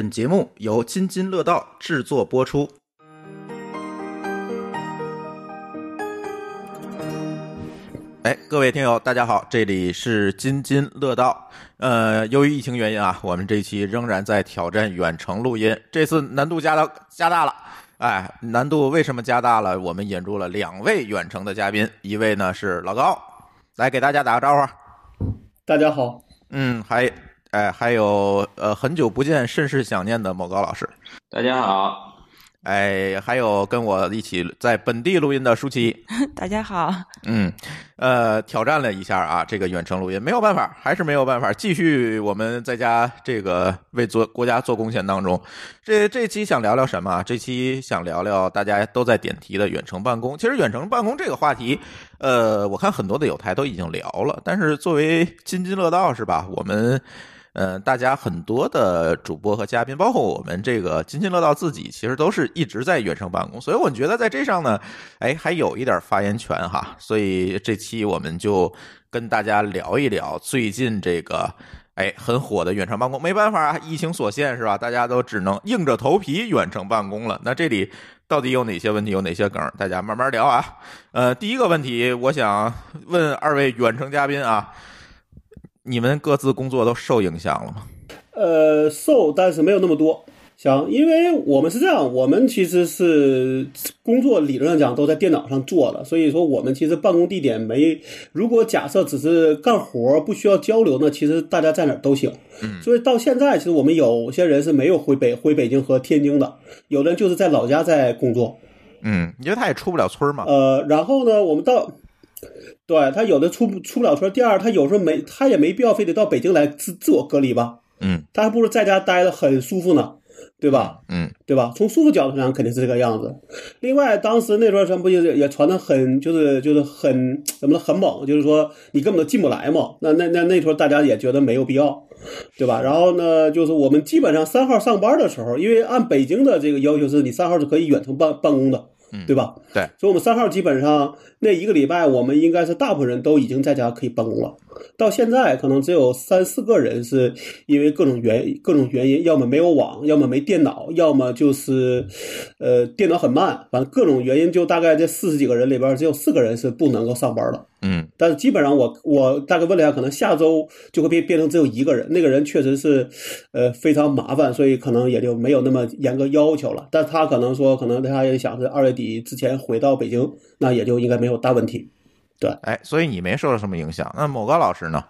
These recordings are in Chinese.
本节目由津津乐道制作播出。哎，各位听友，大家好，这里是津津乐道。呃，由于疫情原因啊，我们这期仍然在挑战远程录音，这次难度加大加大了。哎，难度为什么加大了？我们引入了两位远程的嘉宾，一位呢是老高，来给大家打个招呼。大家好。嗯，还哎还有呃很久不见，甚是想念的某高老师。大家好。哎，还有跟我一起在本地录音的舒淇，大家好。嗯，呃，挑战了一下啊，这个远程录音没有办法，还是没有办法，继续我们在家这个为做国家做贡献当中。这这期想聊聊什么？这期想聊聊大家都在点题的远程办公。其实远程办公这个话题，呃，我看很多的有台都已经聊了，但是作为津津乐道是吧？我们。嗯，大家很多的主播和嘉宾，包括我们这个津津乐道自己，其实都是一直在远程办公，所以我觉得在这上呢，哎，还有一点发言权哈。所以这期我们就跟大家聊一聊最近这个哎很火的远程办公。没办法啊，疫情所限是吧？大家都只能硬着头皮远程办公了。那这里到底有哪些问题，有哪些梗？大家慢慢聊啊。呃，第一个问题，我想问二位远程嘉宾啊。你们各自工作都受影响了吗？呃，受，但是没有那么多。行，因为我们是这样，我们其实是工作理论上讲都在电脑上做的，所以说我们其实办公地点没。如果假设只是干活不需要交流，呢其实大家在哪都行。嗯。所以到现在，其实我们有些人是没有回北回北京和天津的，有的人就是在老家在工作。嗯，因为他也出不了村嘛。呃，然后呢，我们到。对他有的出不出不了村，第二他有时候没他也没必要非得到北京来自自我隔离吧，嗯，他还不如在家待的很舒服呢，对吧？嗯，对吧？从舒服角度上肯定是这个样子。另外，当时那段时间不就也传的很就是就是很怎么的很猛，就是说你根本都进不来嘛。那那那那时候大家也觉得没有必要，对吧？然后呢，就是我们基本上三号上班的时候，因为按北京的这个要求是你三号是可以远程办办公的。对吧？对，所以，我们三号基本上那一个礼拜，我们应该是大部分人都已经在家可以办公了。到现在，可能只有三四个人是因为各种原各种原因，要么没有网，要么没电脑，要么就是，呃，电脑很慢，反正各种原因，就大概这四十几个人里边，只有四个人是不能够上班的。嗯，但是基本上我我大概问了一下，可能下周就会变变成只有一个人，那个人确实是，呃，非常麻烦，所以可能也就没有那么严格要求了。但他可能说，可能他也想是二月底之前回到北京，那也就应该没有大问题。对，哎，所以你没受到什么影响。那某高老师呢？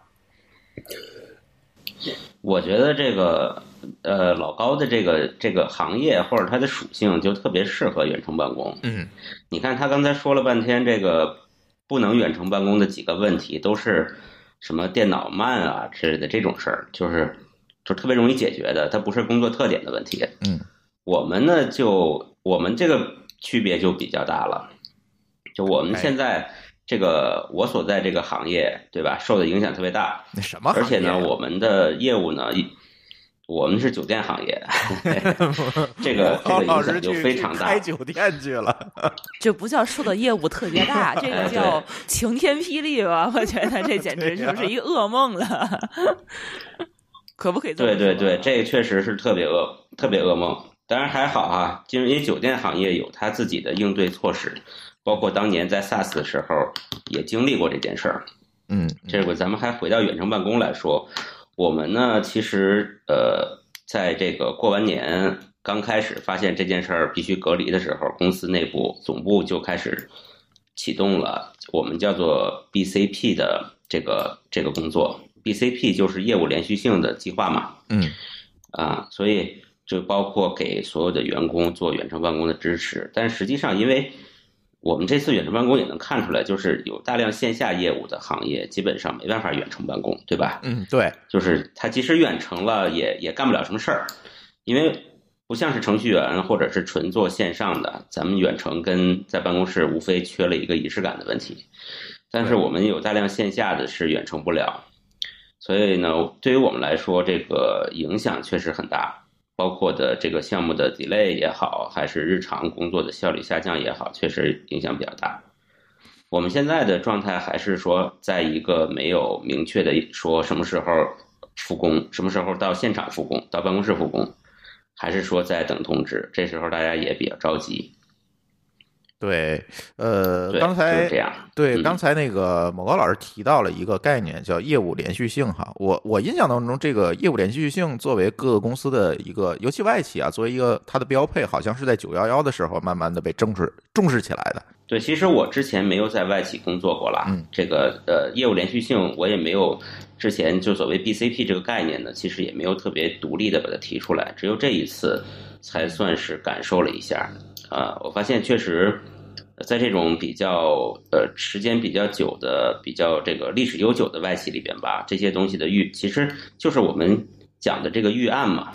我觉得这个呃老高的这个这个行业或者它的属性就特别适合远程办公。嗯，你看他刚才说了半天这个。不能远程办公的几个问题都是什么电脑慢啊之类的这种事儿，就是就特别容易解决的，它不是工作特点的问题。嗯，我们呢就我们这个区别就比较大了，就我们现在这个我所在这个行业，对吧？受的影响特别大。那什么？而且呢，我们的业务呢一。我们是酒店行业，这个这个影响就非常大。开酒店去了，这不叫受的业务特别大，这个叫晴天霹雳吧？我觉得这简直就是一个噩梦了。可不可以？对对对，这个确实是特别噩特别噩梦。当然还好啊，因为酒店行业有他自己的应对措施，包括当年在 SARS 的时候也经历过这件事儿。嗯，这个咱们还回到远程办公来说。我们呢，其实呃，在这个过完年刚开始发现这件事儿必须隔离的时候，公司内部总部就开始启动了我们叫做 BCP 的这个这个工作。BCP 就是业务连续性的计划嘛。嗯。啊，所以就包括给所有的员工做远程办公的支持，但实际上因为。我们这次远程办公也能看出来，就是有大量线下业务的行业，基本上没办法远程办公，对吧？嗯，对，就是他即使远程了，也也干不了什么事儿，因为不像是程序员或者是纯做线上的，咱们远程跟在办公室无非缺了一个仪式感的问题。但是我们有大量线下的是远程不了，所以呢，对于我们来说，这个影响确实很大。包括的这个项目的 delay 也好，还是日常工作的效率下降也好，确实影响比较大。我们现在的状态还是说，在一个没有明确的说什么时候复工，什么时候到现场复工，到办公室复工，还是说在等通知？这时候大家也比较着急。对，呃，刚才对，嗯刚才那个某高老师提到了一个概念，叫业务连续性哈。我我印象当中，这个业务连续性作为各个公司的一个，尤其外企啊，作为一个它的标配，好像是在九幺幺的时候慢慢的被重视重视起来的。对，其实我之前没有在外企工作过啦，嗯这个呃业务连续性我也没有之前就所谓 BCP 这个概念呢，其实也没有特别独立的把它提出来，只有这一次才算是感受了一下啊、我发现确实。在这种比较呃时间比较久的、比较这个历史悠久的外企里边吧，这些东西的预其实就是我们讲的这个预案嘛。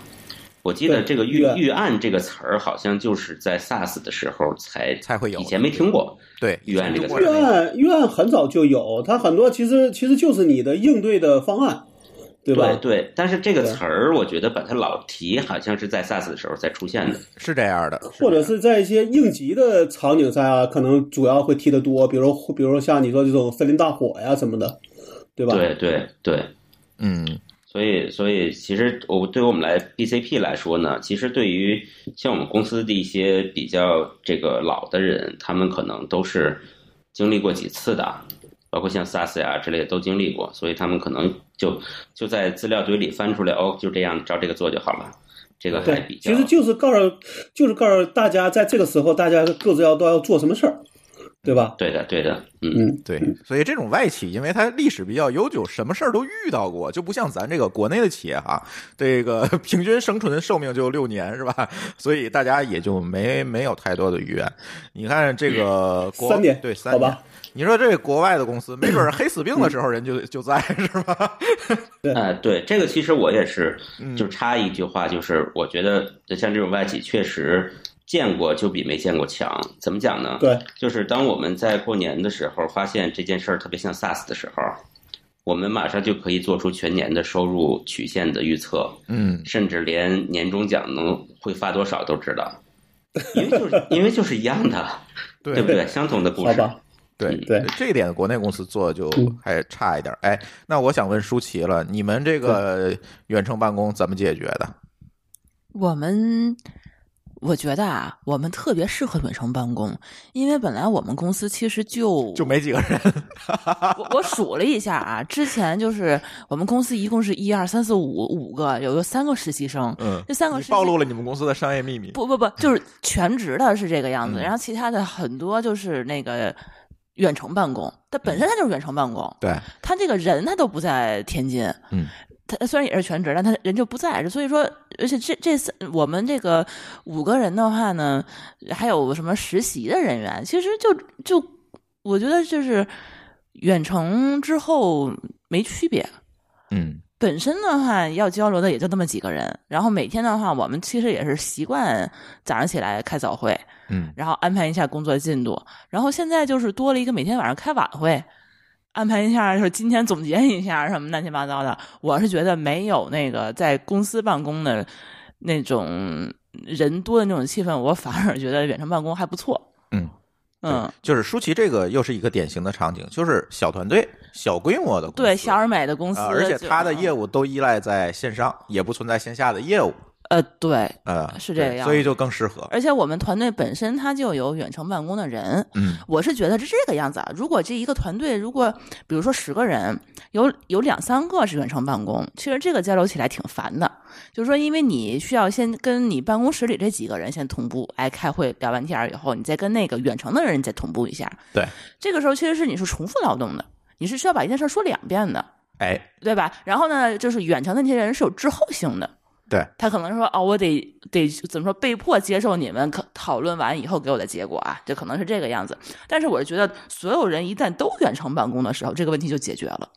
我记得这个预预案这个词儿好像就是在 SaaS 的时候才才会有以前没听过。对，预案这个以前预案预案很早就有，它很多其实其实就是你的应对的方案，对吧？对对，但是这个词儿，我觉得把它老提，好像是在 SaaS 的时候才出现的。是这样的，或者是在一些应急的场景下啊，可能主要会提的多，比如比如像你说这种森林大火呀什么的，对吧？对对对，嗯所以所以其实我对于我们来 BCP 来说呢，其实对于像我们公司的一些比较这个老的人，他们可能都是经历过几次的，包括像 SaaS 呀之类的都经历过，所以他们可能就就在资料堆里翻出来，哦，就这样照这个做就好了。这个还比，较其实就是告诉就是告诉大家，在这个时候大家各自要都要做什么事儿，对吧？对的对的，嗯。嗯，对，所以这种外企，因为它历史比较悠久，什么事儿都遇到过，就不像咱这个国内的企业哈，这个 平均生存寿命就六年是吧？所以大家也就没没有太多的预案。你看这个国三年对三好吧年。你说这国外的公司，没准儿黑死病的时候人就就在是吧？呃，对，这个其实我也是，嗯就插一句话，就是我觉得像这种外企确实见过就比没见过强。怎么讲呢？对，就是当我们在过年的时候发现这件事儿特别像 SaaS 的时候，我们马上就可以做出全年的收入曲线的预测，嗯，甚至连年终奖能会发多少都知道，因为就是因为就是一样的，对不对？相同的故事。对对这一点国内公司做就嗯还差一点。哎，那我想问舒淇了，你们这个远程办公怎么解决的？我们我觉得啊，我们特别适合远程办公，因为本来我们公司其实就 就没几个人，我我数了一下啊，之前就是我们公司一共是一二三四五五个，有有三个实习生，嗯，这三个实习暴露了你们公司的商业秘密。不不不，就是全职的是这个样子，嗯然后其他的很多就是那个远程办公，它本身它就是远程办公，对，他这个人他都不在天津，嗯，他虽然也是全职，但他人就不在，所以说，而且这这次我们这个五个人的话呢，还有什么实习的人员，其实就就我觉得就是远程之后没区别。嗯本身的话，要交流的也就那么几个人，然后每天的话，我们其实也是习惯早上起来开早会，嗯然后安排一下工作进度，然后现在就是多了一个每天晚上开晚会，安排一下就是今天总结一下什么乱七八糟的。我是觉得没有那个在公司办公的那种人多的那种气氛，我反而觉得远程办公还不错。嗯嗯，就是舒淇这个又是一个典型的场景，就是小团队、小规模的公司，对，小而美的公司，啊，而且就它的业务都依赖在线上，也不存在线下的业务，呃对，呃，是这个样子所以就更适合。而且我们团队本身它就有远程办公的人，嗯我是觉得是这个样子啊。如果这一个团队，如果比如说十个人，有有两三个是远程办公，其实这个交流起来挺烦的。就是说，因为你需要先跟你办公室里这几个人先同步，哎，开会聊完天儿以后，你再跟那个远程的人再同步一下。对，这个时候其实是你是重复劳动的，你是需要把一件事说两遍的，哎，对吧？然后呢，就是远程的那些人是有滞后性的。对，他可能说哦，我得得怎么说，被迫接受你们可讨论完以后给我的结果啊，就可能是这个样子。但是我是觉得，所有人一旦都远程办公的时候，这个问题就解决了，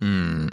嗯，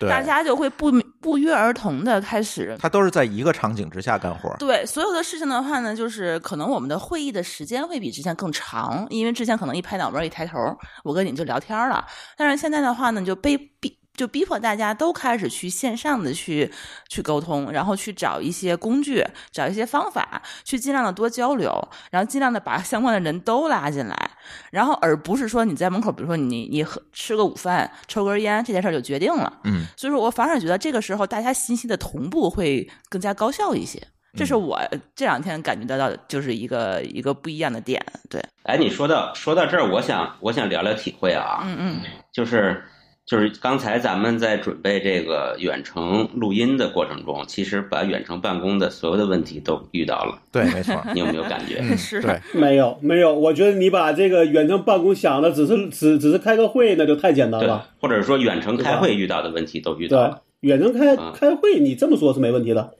对，大家就会不不约而同的开始。他都是在一个场景之下干活。对所有的事情的话呢，就是可能我们的会议的时间会比之前更长，因为之前可能一拍脑门儿一抬头，我跟你就聊天了。但是现在的话呢，就被逼就逼迫大家都开始去线上的去去沟通，然后去找一些工具，找一些方法，去尽量的多交流，然后尽量的把相关的人都拉进来，然后而不是说你在门口，比如说你你喝吃个午饭、抽根烟这件事儿就决定了。嗯所以说我反而觉得这个时候大家信息的同步会更加高效一些。这是我这两天感觉得到的，就是一个一个不一样的点。对，哎，你说到说到这儿，我想我想聊聊体会啊，嗯嗯就是就是刚才咱们在准备这个远程录音的过程中，其实把远程办公的所有的问题都遇到了，对，没错，你有没有感觉？嗯，是对，没有没有，我觉得你把这个远程办公想的只是只只是开个会，那就太简单对了。，或者说远程开会遇到的问题都遇到对了，，远程开嗯开会，你这么说是没问题的。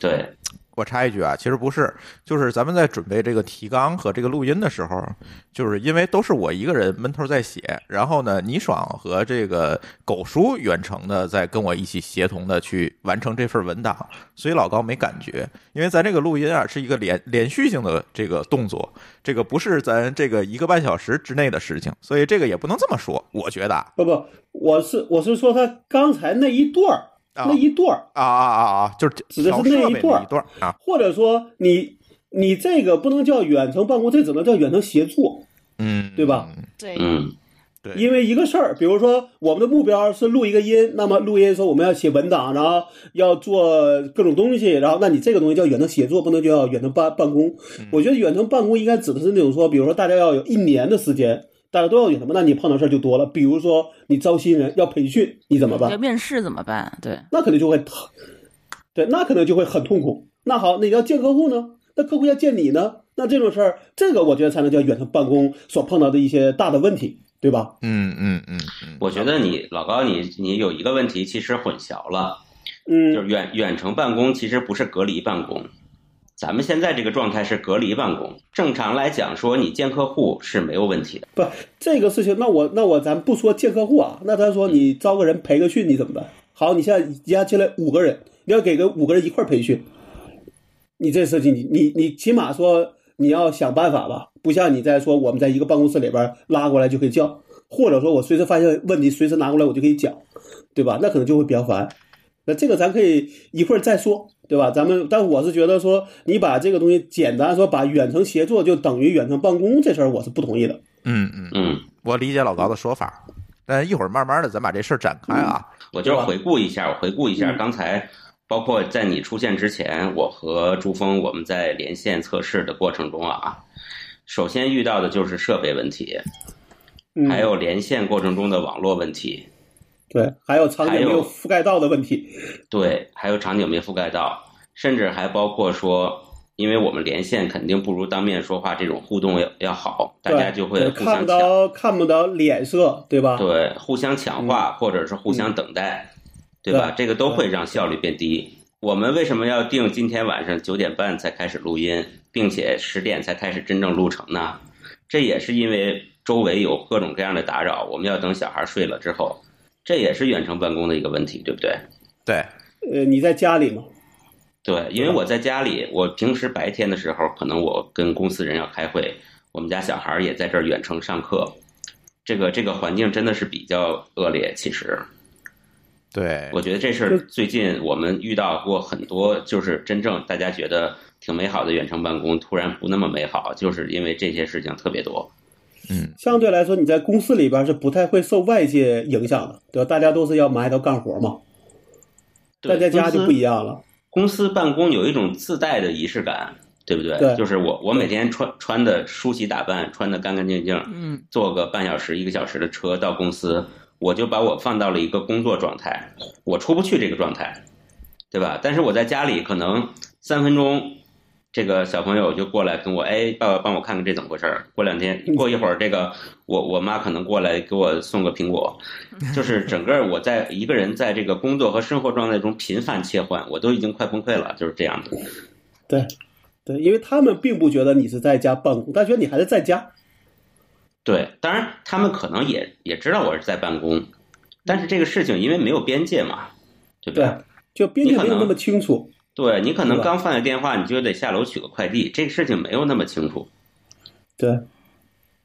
对，我插一句啊，其实不是，就是咱们在准备这个提纲和这个录音的时候，就是因为都是我一个人闷头在写，然后呢，倪爽和这个狗叔远程的在跟我一起协同的去完成这份文档，所以老高没感觉，因为咱这个录音啊是一个连连续性的这个动作，这个不是咱这个一个半小时之内的事情，所以这个也不能这么说，我觉得啊。不不，我是我是说他刚才那一段儿、那一段儿，啊啊啊，就是指的是那一段儿段儿啊，或者说你你这个不能叫远程办公，这只能叫远程协作，嗯，对吧？对，嗯，对，因为一个事儿，比如说我们的目标是录一个音，那么录音说我们要写文档，然后要做各种东西，然后那你这个东西叫远程协作，不能叫远程办办公。我觉得远程办公应该指的是那种说，比如说大家要有一年的时间，大家都要有什么，那你碰到事儿就多了。比如说你招新人要培训，你怎么办要？面试怎么办？对，那可能就会，对，那可能就会很痛苦。那好，那你要见客户呢？那客户要见你呢？那这种事儿，这个我觉得才能叫远程办公所碰到的一些大的问题，对吧？嗯嗯嗯嗯，我觉得你老高你你有一个问题其实混淆了，嗯就嗯，是远远程办公其实不是隔离办公，咱们现在这个状态是隔离办公。正常来讲说你见客户是没有问题的，不，这个事情，那我那我咱不说见客户啊，那他说你招个人培个训，你怎么办？好，你现在一下进来五个人，你要给个五个人一块培训，你这事情你你你起码说你要想办法吧，不像你在说我们在一个办公室里边拉过来就可以叫，或者说我随时发现问题随时拿过来我就可以讲，对吧？那可能就会比较烦。那这个咱可以一会儿再说，对吧？咱们，但我是觉得说你把这个东西简单说把远程协作就等于远程办公这事儿，我是不同意的。嗯嗯，嗯。我理解老高的说法，但一会儿慢慢的咱把这事儿展开啊。我就是回顾一下，我回顾一下嗯刚才，包括在你出现之前，我和朱峰我们在连线测试的过程中啊，首先遇到的就是设备问题，嗯，还有连线过程中的网络问题，对，还有场景没有有覆盖到的问题。对，还有场景没覆盖到，甚至还包括说，因为我们连线肯定不如当面说话这种互动要要好，大家就会看互相抢，不到看不到脸色，对吧？对，互相抢话或者是互相等待，对吧？对这个都会让效率变低。我们为什么要定今天晚上九点半才开始录音，并且十点才开始真正录成呢？这也是因为周围有各种各样的打扰，我们要等小孩睡了之后，这也是远程办公的一个问题，对不对？对，呃，你在家里吗，对，因为我在家里，我平时白天的时候，可能我跟公司人要开会，我们家小孩儿也在这儿远程上课，这个这个环境真的是比较恶劣。其实，对，我觉得这事儿最近我们遇到过很多，就是真正大家觉得挺美好的远程办公，突然不那么美好，就是因为这些事情特别多。嗯，相对来说你在公司里边是不太会受外界影响的，对吧？大家都是要埋头干活嘛，对但在家就不一样。样了。公司办公有一种自带的仪式感，对不对？对就是我我每天穿穿的梳洗打扮，穿的干干净净，嗯，坐个半小时一个小时的车到公司，我就把我放到了一个工作状态，我出不去这个状态，对吧？但是我在家里可能三分钟，这个小朋友就过来跟我，哎，爸爸帮我看看这怎么回事儿。过两天，过一会儿，这个我我妈可能过来给我送个苹果，就是整个我在一个人在这个工作和生活状态中频繁切换，我都已经快崩溃了，就是这样的。对，对，因为他们并不觉得你是在家办公，他觉得你还是在家。对，当然他们可能也也知道我是在办公，但是这个事情因为没有边界嘛，对不对，就边界没有那么清楚。对你可能刚放下电话，你就得下楼取个快递，这个事情没有那么清楚。对，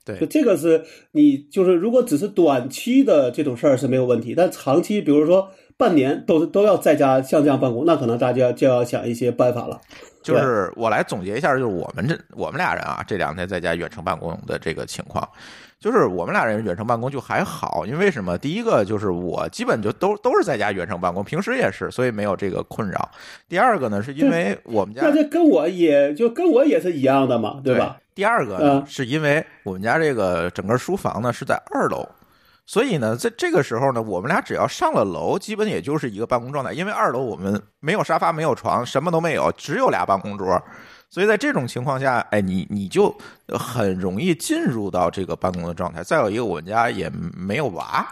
对。就这个是你就是如果只是短期的这种事儿是没有问题，但长期，比如说半年都都要在家像这样办公，那可能大家就要想一些办法了。就是我来总结一下，就是我们这我们俩人啊，这两天在家远程办公的这个情况，就是我们俩人远程办公就还好，因为什么？第一个就是我基本就都都是在家远程办公，平时也是，所以没有这个困扰。第二个呢，是因为我们家那这跟我也就跟我也是一样的嘛，对吧？第二个呢，是因为我们家这个整个书房呢是在二楼。所以呢，在这个时候呢，我们俩只要上了楼，基本也就是一个办公状态。因为二楼我们没有沙发，没有床，什么都没有，只有俩办公桌。所以在这种情况下，哎，你你就很容易进入到这个办公的状态。再有一个，我们家也没有娃，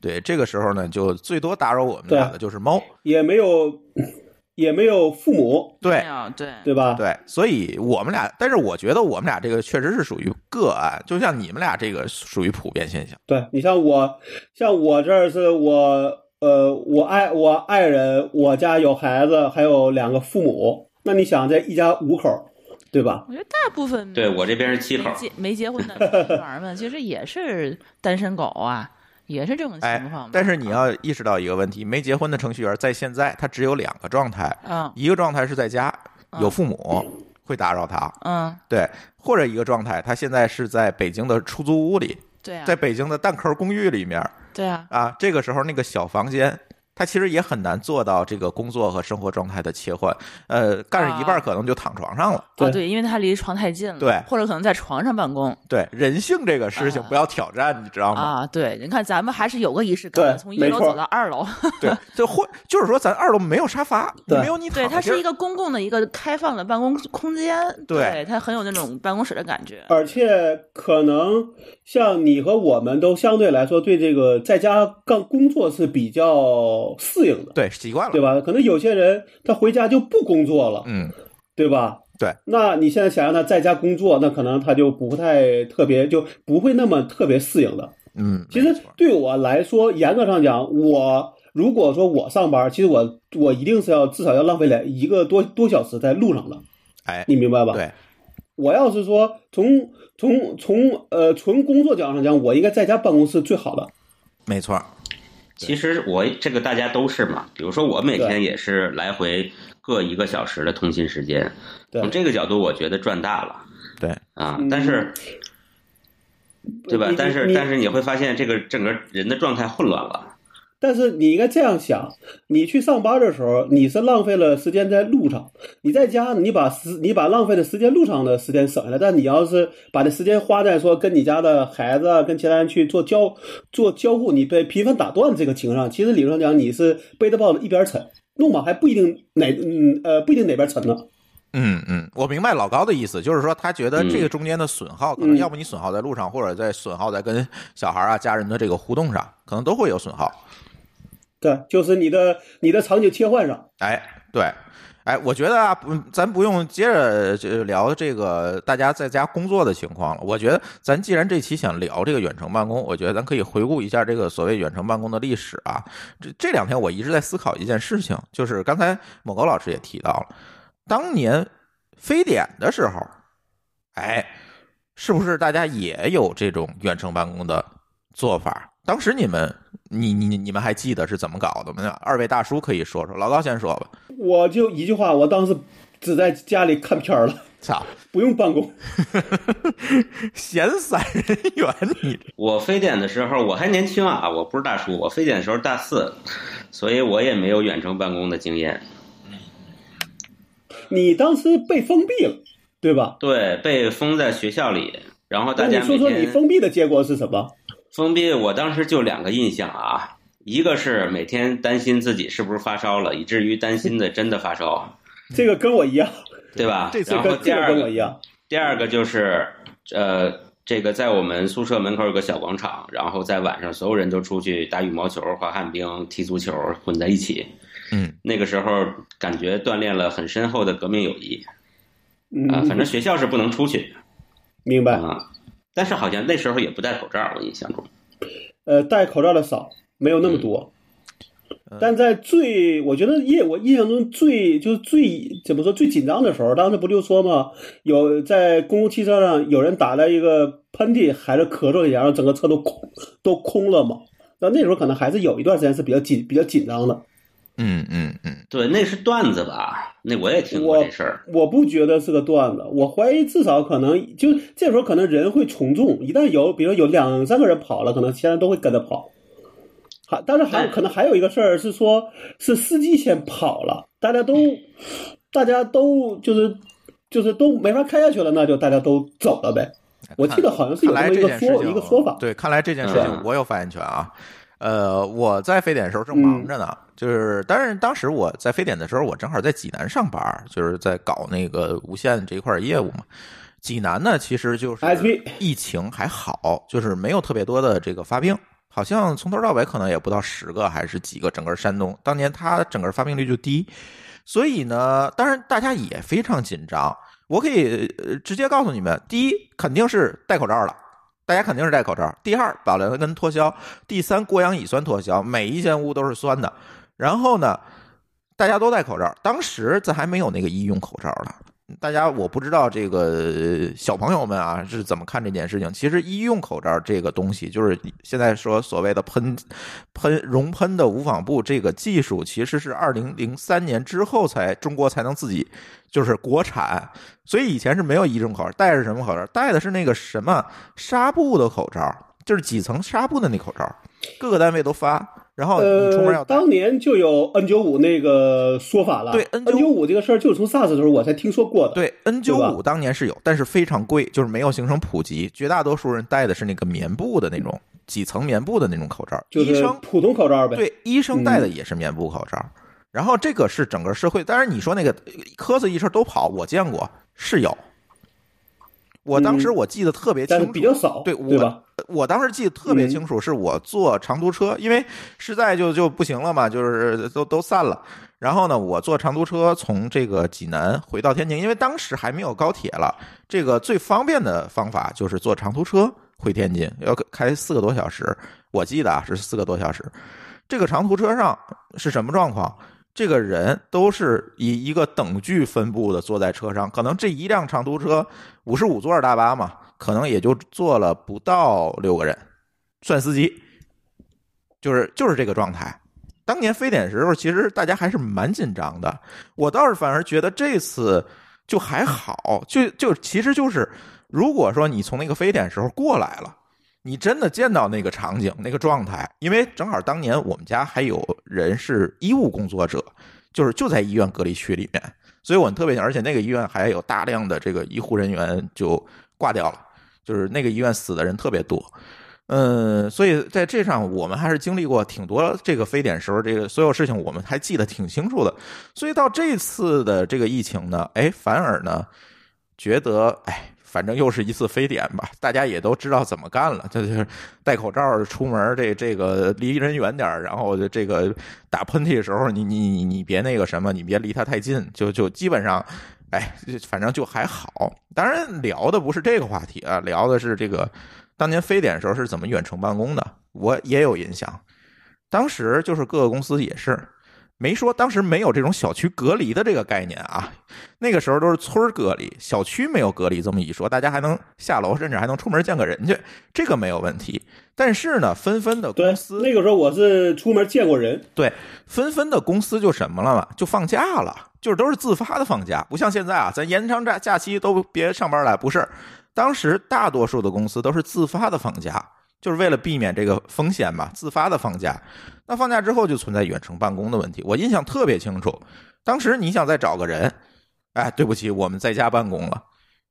对，这个时候呢，就最多打扰我们俩的就是猫，也没有。也没有父母，对对对吧？对，所以我们俩，但是我觉得我们俩这个确实是属于个案，就像你们俩这个属于普遍现象。对你像我，像我这儿是我，呃，我爱我爱人，我家有孩子，还有两个父母。那你想，这一家五口，对吧？我觉得大部分对我这边是七口，没结没结婚的女孩们，其实也是单身狗啊。也是这种情况，但是你要意识到一个问题：没结婚的程序员在现在他只有两个状态，嗯，一个状态是在家有父母会打扰他，嗯，对，或者一个状态他现在是在北京的出租屋里，对，在北京的蛋壳公寓里面，对啊，啊，这个时候那个小房间。他其实也很难做到这个工作和生活状态的切换，呃，干着一半可能就躺床上了。对对，因为他离床太近了。对，或者可能在床上办公。对，人性这个事情不要挑战，你知道吗？啊，对，你看咱们还是有个仪式感，从一楼走到二楼。对，就或就是说，咱二楼没有沙发，没有你对，它是一个公共的一个开放的办公空间，对，它很有那种办公室的感觉。而且可能像你和我们都相对来说对这个在家干工作是比较。适应的，对，习惯了，对吧？可能有些人他回家就不工作了，嗯，对吧？对，那你现在想让他在家工作，那可能他就不太特别，就不会那么特别适应的。嗯，其实对我来说，严格上讲，我如果说我上班，其实我我一定是要至少要浪费两一个多多小时在路上的。哎，你明白吧？对，我要是说从从从呃纯工作角度上讲，我应该在家办公室最好的。没错。其实我这个大家都是嘛，比如说我每天也是来回各一个小时的通勤时间，从这个角度我觉得赚大了。对啊，但是，对吧？但是但是你会发现这个整个人的状态混乱了。但是你应该这样想：你去上班的时候，你是浪费了时间在路上；你在家，你把时你把浪费的时间路上的时间省下来。但你要是把这时间花在说跟你家的孩子、跟其他人去做交做交互，你被频繁打断这个情况上，其实理论上讲你是背着包的一边沉，弄吧还不一定哪嗯呃不一定哪边沉呢。嗯嗯，我明白老高的意思，就是说他觉得这个中间的损耗，可能要不你损耗在路上，或者在损耗在跟小孩啊、家人的这个互动上，可能都会有损耗。对，就是你的你的场景切换上，哎，对，哎，我觉得啊，不，咱不用接着聊这个大家在家工作的情况了。我觉得咱既然这期想聊这个远程办公，我觉得咱可以回顾一下这个所谓远程办公的历史啊。这这两天我一直在思考一件事情，就是刚才某高老师也提到了，当年非典的时候，哎，是不是大家也有这种远程办公的做法？当时你们。你你你们还记得是怎么搞的吗？二位大叔可以说说。老高先说吧。我就一句话，我当时只在家里看片儿了。操，不用办公，闲散人员。你我非典的时候我还年轻啊，我不是大叔。我非典的时候大四，所以我也没有远程办公的经验。你当时被封闭了，对吧？对，被封在学校里，然后大家你说说你封闭的结果是什么？封闭，我当时就两个印象啊，一个是每天担心自己是不是发烧了，以至于担心的真的发烧，这个跟我一样，对吧？然后第二个，第二个就是呃，这个在我们宿舍门口有个小广场，然后在晚上所有人都出去打羽毛球、滑旱冰、踢足球，混在一起。嗯，那个时候感觉锻炼了很深厚的革命友谊。啊，反正学校是不能出去。明白啊。但是好像那时候也不戴口罩，我印象中，呃，戴口罩的少，没有那么多。但在最，我觉得印我印象中最就是最怎么说最紧张的时候，当时不就说嘛，有在公共汽车上有人打了一个喷嚏还是咳嗽一下，然后整个车都空都空了嘛。那那时候可能还是有一段时间是比较紧、比较紧张的。嗯嗯嗯，对，那是段子吧？那我也听过我这事儿。我不觉得是个段子，我怀疑至少可能就这时候可能人会从众，一旦有比如有两三个人跑了，可能其他人都会跟着跑。还但是还有可能还有一个事儿是说，是司机先跑了，大家都大家都就是就是都没法开下去了，那就大家都走了呗。我记得好像是有这么一个说一个说法。对，看来这件事情嗯我有发言权啊。呃，我在非典的时候正忙着呢，嗯就是，但是当时我在非典的时候，我正好在济南上班，就是在搞那个无线这一块业务嘛。济南呢，其实就是疫情还好，就是没有特别多的这个发病，好像从头到尾可能也不到十个还是几个，整个山东当年它整个发病率就低，所以呢，当然大家也非常紧张。我可以呃直接告诉你们，第一肯定是戴口罩了。大家肯定是戴口罩。第二，保良根脱销；第三，过氧乙酸脱销。每一间屋都是酸的。然后呢，大家都戴口罩。当时这还没有那个医用口罩呢。大家我不知道这个小朋友们啊是怎么看这件事情。其实医用口罩这个东西，就是现在说所谓的喷喷熔喷的无纺布这个技术，其实是二零零三年之后才中国才能自己就是国产。所以以前是没有医用口罩，戴的是什么口罩？戴的是那个什么纱布的口罩，就是几层纱布的那口罩，各个单位都发。然后你出门要呃，当年就有 N 九五那个说法了。对 N 九五这个事儿，就是从 SARS 的时候我才听说过的。对 N 九对五当年是有，但是非常贵，就是没有形成普及。绝大多数人戴的是那个棉布的那种几层棉布的那种口罩，就是医生普通口罩呗。对医生戴的也是棉布口罩。然后这个是整个社会，当然你说那个科子一声都跑，我见过是有。我当时我记得特别清楚，但是比较少，对对吧？我当时记得特别清楚，是我坐长途车，因为实在就就不行了嘛，就是都都散了。然后呢，我坐长途车从这个济南回到天津，因为当时还没有高铁了，这个最方便的方法就是坐长途车回天津，要开四个多小时。我记得啊是四个多小时。这个长途车上是什么状况？这个人都是以一个等距分布的坐在车上，可能这一辆长途车五十五座大巴嘛，可能也就坐了不到六个人，算司机，就是就是这个状态。当年非典时候，其实大家还是蛮紧张的。我倒是反而觉得这次就还好，就就其实就是，如果说你从那个非典时候过来了。你真的见到那个场景、那个状态，因为正好当年我们家还有人是医务工作者，就是就在医院隔离区里面，所以我特别想，而且那个医院还有大量的这个医护人员就挂掉了，就是那个医院死的人特别多。嗯，所以在这上我们还是经历过挺多这个非典时候，这个所有事情我们还记得挺清楚的。所以到这次的这个疫情呢，哎，反而呢觉得哎。反正又是一次非典吧，大家也都知道怎么干了，这就是戴口罩出门，这这个离人远点然后这个打喷嚏的时候，你你你你别那个什么，你别离他太近，就就基本上，哎，反正就还好。当然聊的不是这个话题啊，聊的是这个当年非典的时候是怎么远程办公的，我也有印象。当时就是各个公司也是。没说，当时没有这种小区隔离的这个概念啊，那个时候都是村隔离，小区没有隔离。这么一说，大家还能下楼，甚至还能出门见个人去，这个没有问题。但是呢，纷纷的公司那个时候我是出门见过人，对，纷纷的公司就什么了嘛，就放假了，就是都是自发的放假，不像现在啊，咱延长假假期都别上班来，不是。当时大多数的公司都是自发的放假，就是为了避免这个风险嘛，自发的放假。那放假之后就存在远程办公的问题，我印象特别清楚。当时你想再找个人，哎，对不起，我们在家办公了。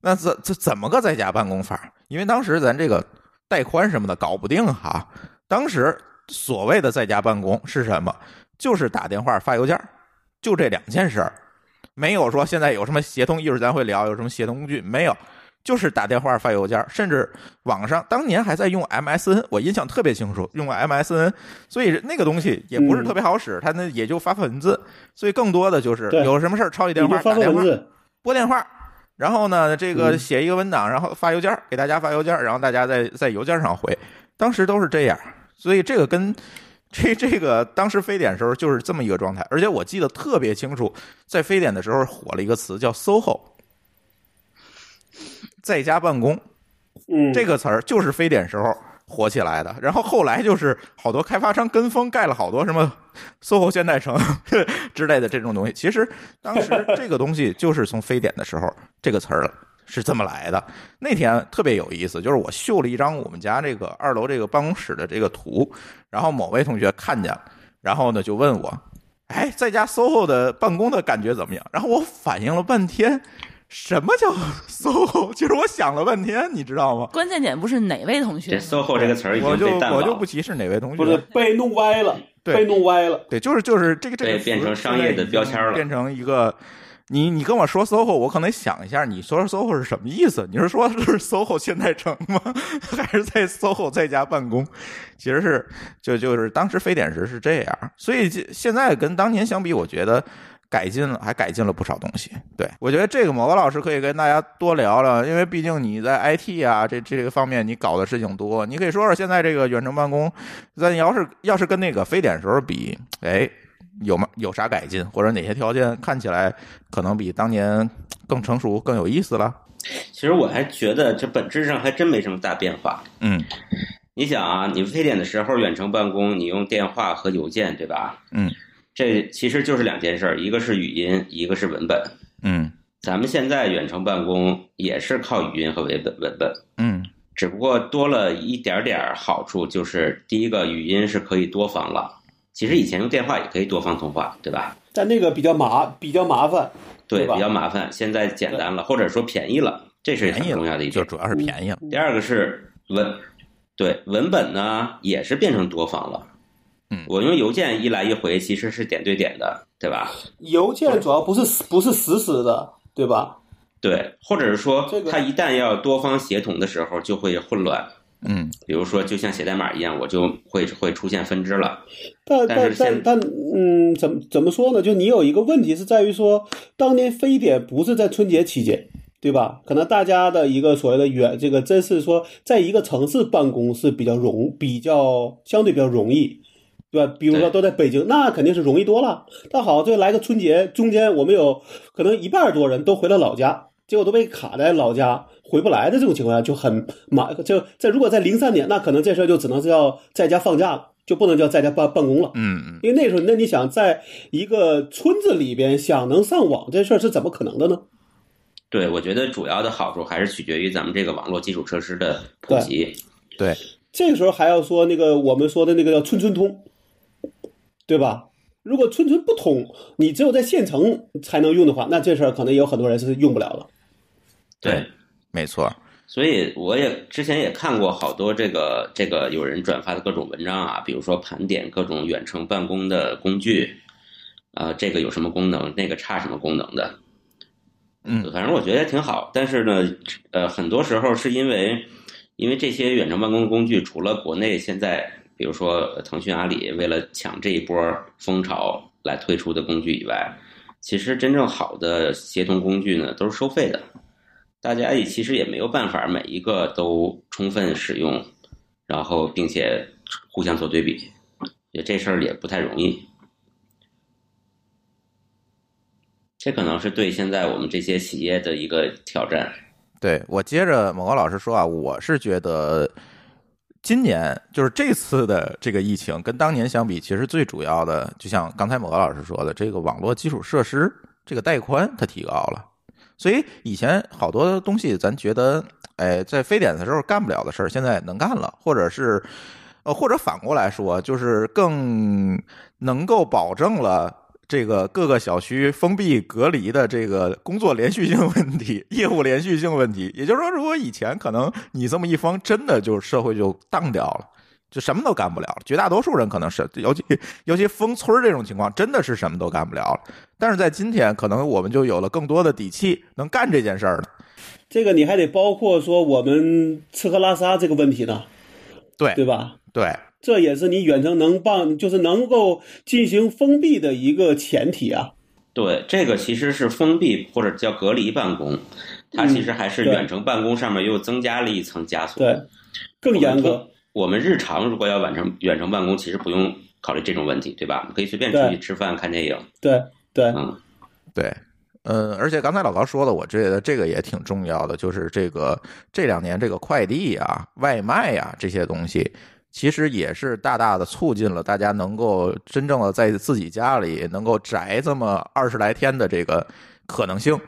那怎怎怎么个在家办公法？因为当时咱这个带宽什么的搞不定哈。当时所谓的在家办公是什么？就是打电话、发邮件，就这两件事儿。没有说现在有什么协同，一会儿咱会聊有什么协同工具，没有。就是打电话、发邮件，甚至网上当年还在用 MSN，我印象特别清楚，用 MSN，所以那个东西也不是特别好使，它那也就发发文字，所以更多的就是有什么事儿抄起电话打电话、拨电话，然后呢这个写一个文档，然后发邮件给大家发邮件，然后大家在在邮件上回，当时都是这样，所以这个跟这这个当时非典的时候就是这么一个状态，而且我记得特别清楚，在非典的时候火了一个词叫 SOHO。在家办公，嗯，这个词儿就是非典时候火起来的。然后后来就是好多开发商跟风盖了好多什么 SOHO 现代城 之类的这种东西。其实当时 这个东西就是从非典的时候这个词儿是这么来的。那天特别有意思，就是我秀了一张我们家这个二楼这个办公室的这个图，然后某位同学看见了，然后呢就问我。哎，在家 SOHO 的办公的感觉怎么样？然后我反应了半天，什么叫 SOHO？其实我想了半天，你知道吗？关键点不是哪位同学 SOHO 这个词儿已我就经被淡我就，不歧视哪位同不是学，被弄歪了，对被弄歪了。对，就是就是这个这个词变成商业的标签了变成一个。你你跟我说 SOHO，我可能想一下，你说 SOHO 是什么意思？你是说是 SOHO 现代城吗？还是在 SOHO 在家办公？其实是就就是当时非典时是这样，所以现在跟当年相比，我觉得改进了，还改进了不少东西。对我觉得这个某个老师可以跟大家多聊聊，因为毕竟你在 IT 啊这这个方面你搞的事情多，你可以说说现在这个远程办公，咱要是要是跟那个非典时候比，哎。有吗？有啥改进，或者哪些条件看起来可能比当年更成熟、更有意思了？其实我还觉得这本质上还真没什么大变化。嗯你想啊，你非典的时候远程办公，你用电话和邮件，对吧？嗯这其实就是两件事儿，一个是语音，一个是文本。嗯咱们现在远程办公也是靠语音和文本文本，嗯只不过多了一点点儿好处，就是第一个语音是可以多方了。其实以前用电话也可以多方通话，对吧？但那个比较麻，比较麻烦。对，比较麻烦。现在简单了，或者说便宜了，这是很重要的一点。就主要是便宜了。第二个是文，对文本呢也是变成多方了。嗯我用邮件一来一回其实是点对点的，对吧？邮件主要不是不是实时的，对吧？对，或者是说这个它一旦要多方协同的时候就会混乱。嗯比如说，就像写代码一样，我就会会出现分支了。但但但是但但嗯，怎么怎么说呢？就你有一个问题是在于说，当年非典不是在春节期间，对吧？可能大家的一个所谓的远这个，真是说在一个城市办公是比较容比较相对比较容易，对吧？比如说都在北京，那肯定是容易多了。但好，这来个春节，中间我们有可能一半多人都回了老家，结果都被卡在老家。回不来的这种情况下就很麻，就在如果在零三年，那可能这事儿就只能是要在家放假了，就不能叫在家办办公了。嗯嗯，因为那时候，那你想在一个村子里边想能上网这事儿是怎么可能的呢？对，我觉得主要的好处还是取决于咱们这个网络基础设施的普及。对，这个时候还要说那个我们说的那个叫村村通，对吧？如果村村不通，你只有在县城才能用的话，那这事儿可能也有很多人是用不了了。对，没错。所以我也之前也看过好多这个这个有人转发的各种文章啊，比如说盘点各种远程办公的工具，啊、这个有什么功能，那个差什么功能的。嗯反正我觉得挺好，但是呢，呃，很多时候是因为因为这些远程办公工具，除了国内现在，比如说腾讯、阿里为了抢这一波风潮来推出的工具以外，其实真正好的协同工具呢，都是收费的。大家也其实也没有办法每一个都充分使用，然后并且互相做对比，也这事儿也不太容易。这可能是对现在我们这些企业的一个挑战。对我接着某个老师说啊，我是觉得今年就是这次的这个疫情跟当年相比，其实最主要的，就像刚才某个老师说的，这个网络基础设施这个带宽它提高了，所以以前好多东西咱觉得，哎，在非典的时候干不了的事儿，现在能干了，或者是呃，或者反过来说，就是更能够保证了。这个各个小区封闭隔离的这个工作连续性问题、业务连续性问题，也就是说，如果以前可能你这么一封，真的就社会就荡掉了，就什么都干不了了。绝大多数人可能是，尤其尤其封村这种情况，真的是什么都干不了了。但是在今天，可能我们就有了更多的底气，能干这件事儿了。这个你还得包括说我们吃喝拉撒这个问题呢，对对吧？对这也是你远程能办，就是能够进行封闭的一个前提啊。对，这个其实是封闭或者叫隔离办公，它其实还是远程办公上面又增加了一层枷锁。对，更严格。我们日常如果要远程远程办公，其实不用考虑这种问题，对吧？可以随便出去吃饭、看电影。对对，嗯，对，嗯，而且刚才老高说的，我觉得这个也挺重要的，就是这个这两年这个快递啊、外卖啊、这些东西，其实也是大大的促进了大家能够真正的在自己家里能够宅这么二十来天的这个可能性。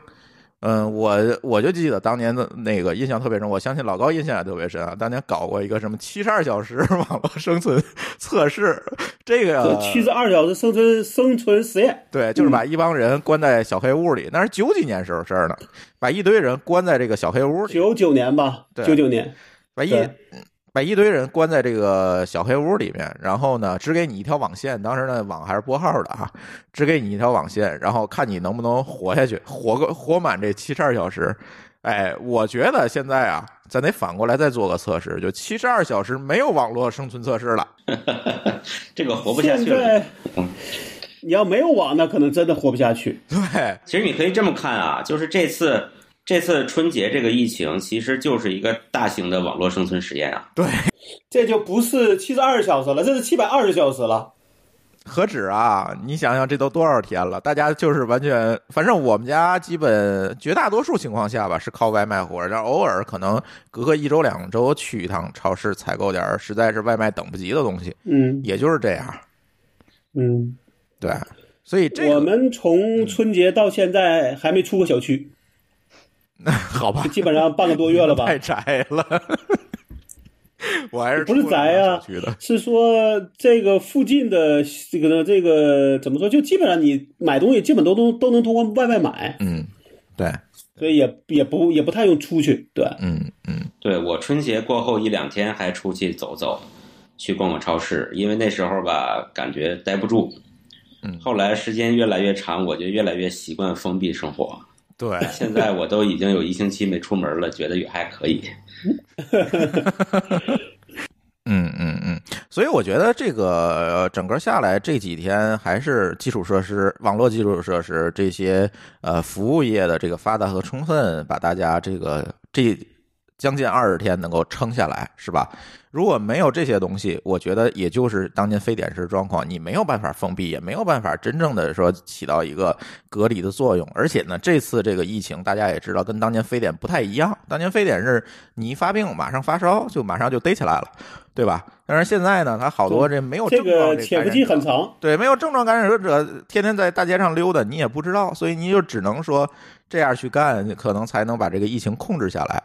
嗯，我我就记得当年的那个印象特别深，我相信老高印象也特别深啊。当年搞过一个什么七十二小时网络生存 测试，这个七十二小时生存生存实验，对，就是把一帮人关在小黑屋里，那是九几年时候事儿呢，把一堆人关在这个小黑屋里，九九年吧，对九九年，把一对把一堆人关在这个小黑屋里面，然后呢，只给你一条网线，当时呢网还是拨号的啊，只给你一条网线，然后看你能不能活下去，活个活满这七十二小时。哎，我觉得现在啊，咱得反过来再做个测试，就七十二小时没有网络生存测试了。这个活不下去了。在你要没有网，那可能真的活不下去。对，其实你可以这么看啊，就是这次这次春节这个疫情，其实就是一个大型的网络生存实验啊。对这就不是七十二小时了，这是七百二十小时了。何止啊！你想想，这都多少天了？大家就是完全，反正我们家基本绝大多数情况下吧，是靠外卖活着，然后偶尔可能隔个一周两周去一趟超市采购点儿实在是外卖等不及的东西，嗯也就是这样。嗯，对，所以这个我们从春节到现在还没出过小区，好吧，基本上半个多月了吧 太？宅了。我还是不是宅啊是说这个附近的这个呢，这个怎么说？就基本上你买东西基本都都都能通过外卖买，嗯，对，所以也也不也不太用出去。对，嗯嗯对我春节过后一两天还出去走走，去逛逛超市，因为那时候吧感觉待不住。嗯后来时间越来越长，我就越来越习惯封闭生活。对，现在我都已经有一星期没出门了，觉得也还可以。嗯嗯嗯，所以我觉得这个呃整个下来这几天还是基础设施、网络基础设施这些呃服务业的这个发达和充分，把大家这个这将近二十天能够撑下来，是吧？如果没有这些东西，我觉得也就是当年非典时状况，你没有办法封闭，也没有办法真正的说起到一个隔离的作用。而且呢，这次这个疫情大家也知道，跟当年非典不太一样。当年非典是你一发病马上发烧，就马上就逮起来了，对吧？但是现在呢，它好多这没有这症状个潜伏期很长。长。对，没有症状感染者天天在大街上溜达，你也不知道，所以你就只能说这样去干，可能才能把这个疫情控制下来。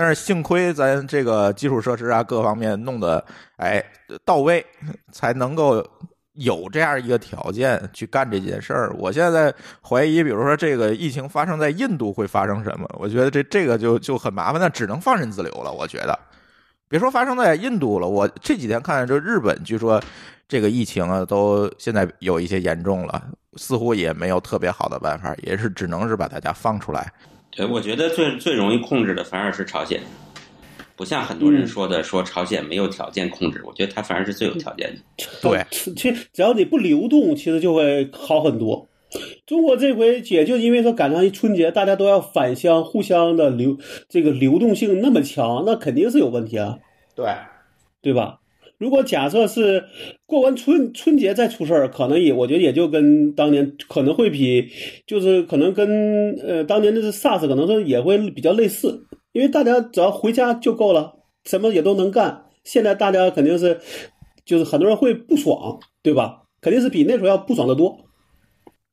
但是幸亏咱这个基础设施啊各方面弄得哎到位，才能够有这样一个条件去干这件事儿。我现在在怀疑，比如说这个疫情发生在印度会发生什么？我觉得这这个就就很麻烦，那只能放任自流了。我觉得。别说发生在印度了，我这几天看，这日本据说这个疫情啊，都现在有一些严重了，似乎也没有特别好的办法，也是只能是把大家放出来。对，我觉得最最容易控制的反而是朝鲜，不像很多人说的说朝鲜没有条件控制，我觉得它反而是最有条件的。对，其实只要你不流动，其实就会好很多。中国这回也就因为说赶上一春节，大家都要返乡，互相的流这个流动性那么强，那肯定是有问题啊，对，对吧？如果假设是过完春春节再出事儿，可能也我觉得也就跟当年可能会比，就是可能跟呃当年的是 SARS 可能说也会比较类似，因为大家只要回家就够了，什么也都能干。现在大家肯定是就是很多人会不爽，对吧？肯定是比那时候要不爽的多。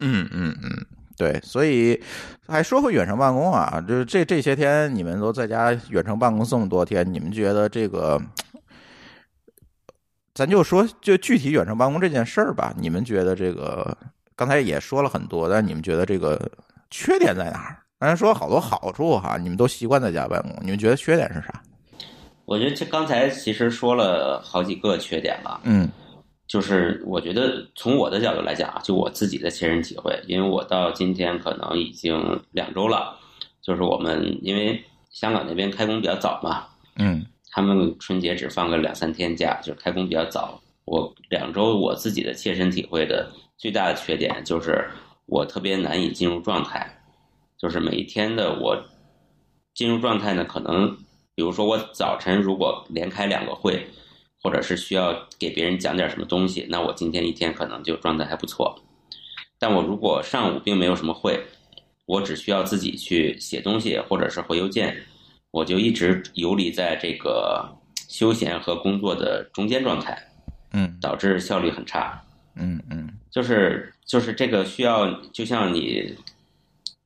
嗯嗯嗯，对，所以还说回远程办公啊，就是这这些天你们都在家远程办公这么多天，你们觉得这个，咱就说就具体远程办公这件事儿吧，你们觉得这个刚才也说了很多，但你们觉得这个缺点在哪儿？刚才说好多好处哈，你们都习惯在家办公，你们觉得缺点是啥？我觉得这刚才其实说了好几个缺点了，嗯就是我觉得从我的角度来讲啊，就我自己的亲身体会，因为我到今天可能已经两周了，就是我们因为香港那边开工比较早嘛，嗯他们春节只放个两三天假，就开工比较早。我两周我自己的切身体会的最大的缺点就是我特别难以进入状态，就是每一天的我进入状态呢，可能比如说我早晨如果连开两个会，或者是需要给别人讲点什么东西，那我今天一天可能就状态还不错。但我如果上午并没有什么会，我只需要自己去写东西或者是回邮件，我就一直游离在这个休闲和工作的中间状态，嗯导致效率很差。嗯嗯就是就是这个需要，就像你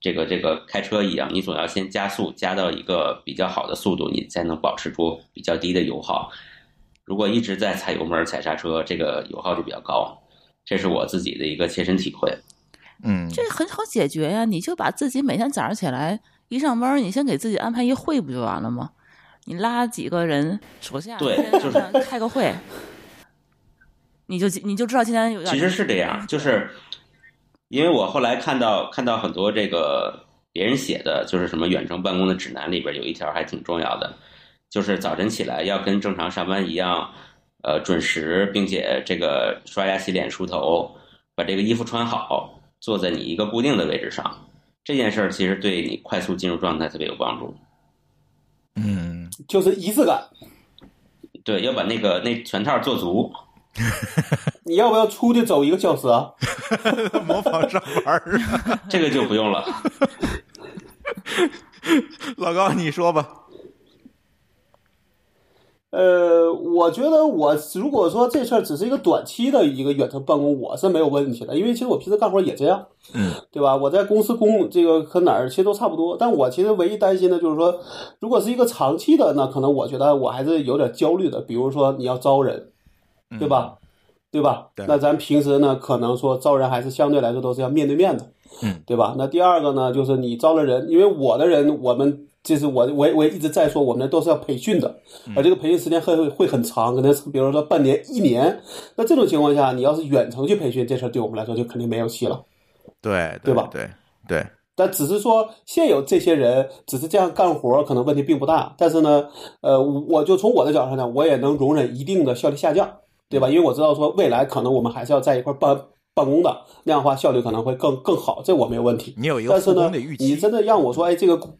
这个这个开车一样，你总要先加速，加到一个比较好的速度，你才能保持住比较低的油耗。如果一直在踩油门、踩刹车，这个油耗就比较高。这是我自己的一个切身体会。嗯，这很好解决呀，你就把自己每天早上起来一上班，你先给自己安排一会不就完了吗？你拉几个人手下，对就是开个会，你就你就知道今天有点其实是这样，就是因为我后来看到看到很多这个别人写的，就是什么远程办公的指南里边有一条还挺重要的，就是早晨起来要跟正常上班一样，呃，准时，并且这个刷牙、洗脸、梳头，把这个衣服穿好，坐在你一个固定的位置上。这件事儿其实对你快速进入状态特别有帮助。嗯就是仪式感。对，要把那个那全套做足。你要不要出去走一个小时啊？模仿上班儿啊。这个就不用了。老高，你说吧。呃，我觉得我如果说这事儿只是一个短期的一个远程办公，我是没有问题的，因为其实我平时干活也这样，嗯，对吧？我在公司公这个和哪儿其实都差不多，但我其实唯一担心的就是说，如果是一个长期的，那可能我觉得我还是有点焦虑的。比如说你要招人，对吧？对吧？对那咱平时呢，可能说招人还是相对来说都是要面对面的，嗯，对吧？那第二个呢，就是你招了人，因为我的人，我们就是我我也我也一直在说，我们都是要培训的，而这个培训时间会会会很长，可能是比如说半年、一年。那这种情况下，你要是远程去培训，这事儿对我们来说就肯定没有戏了。对对吧对对，但只是说现有这些人只是这样干活，可能问题并不大。但是呢，呃，我就从我的角度上讲，我也能容忍一定的效率下降，对吧？因为我知道说未来可能我们还是要在一块儿办办公的，那样的话效率可能会更更好，这我没有问题。你有一个但是呢。你真的让我说，哎，这个公，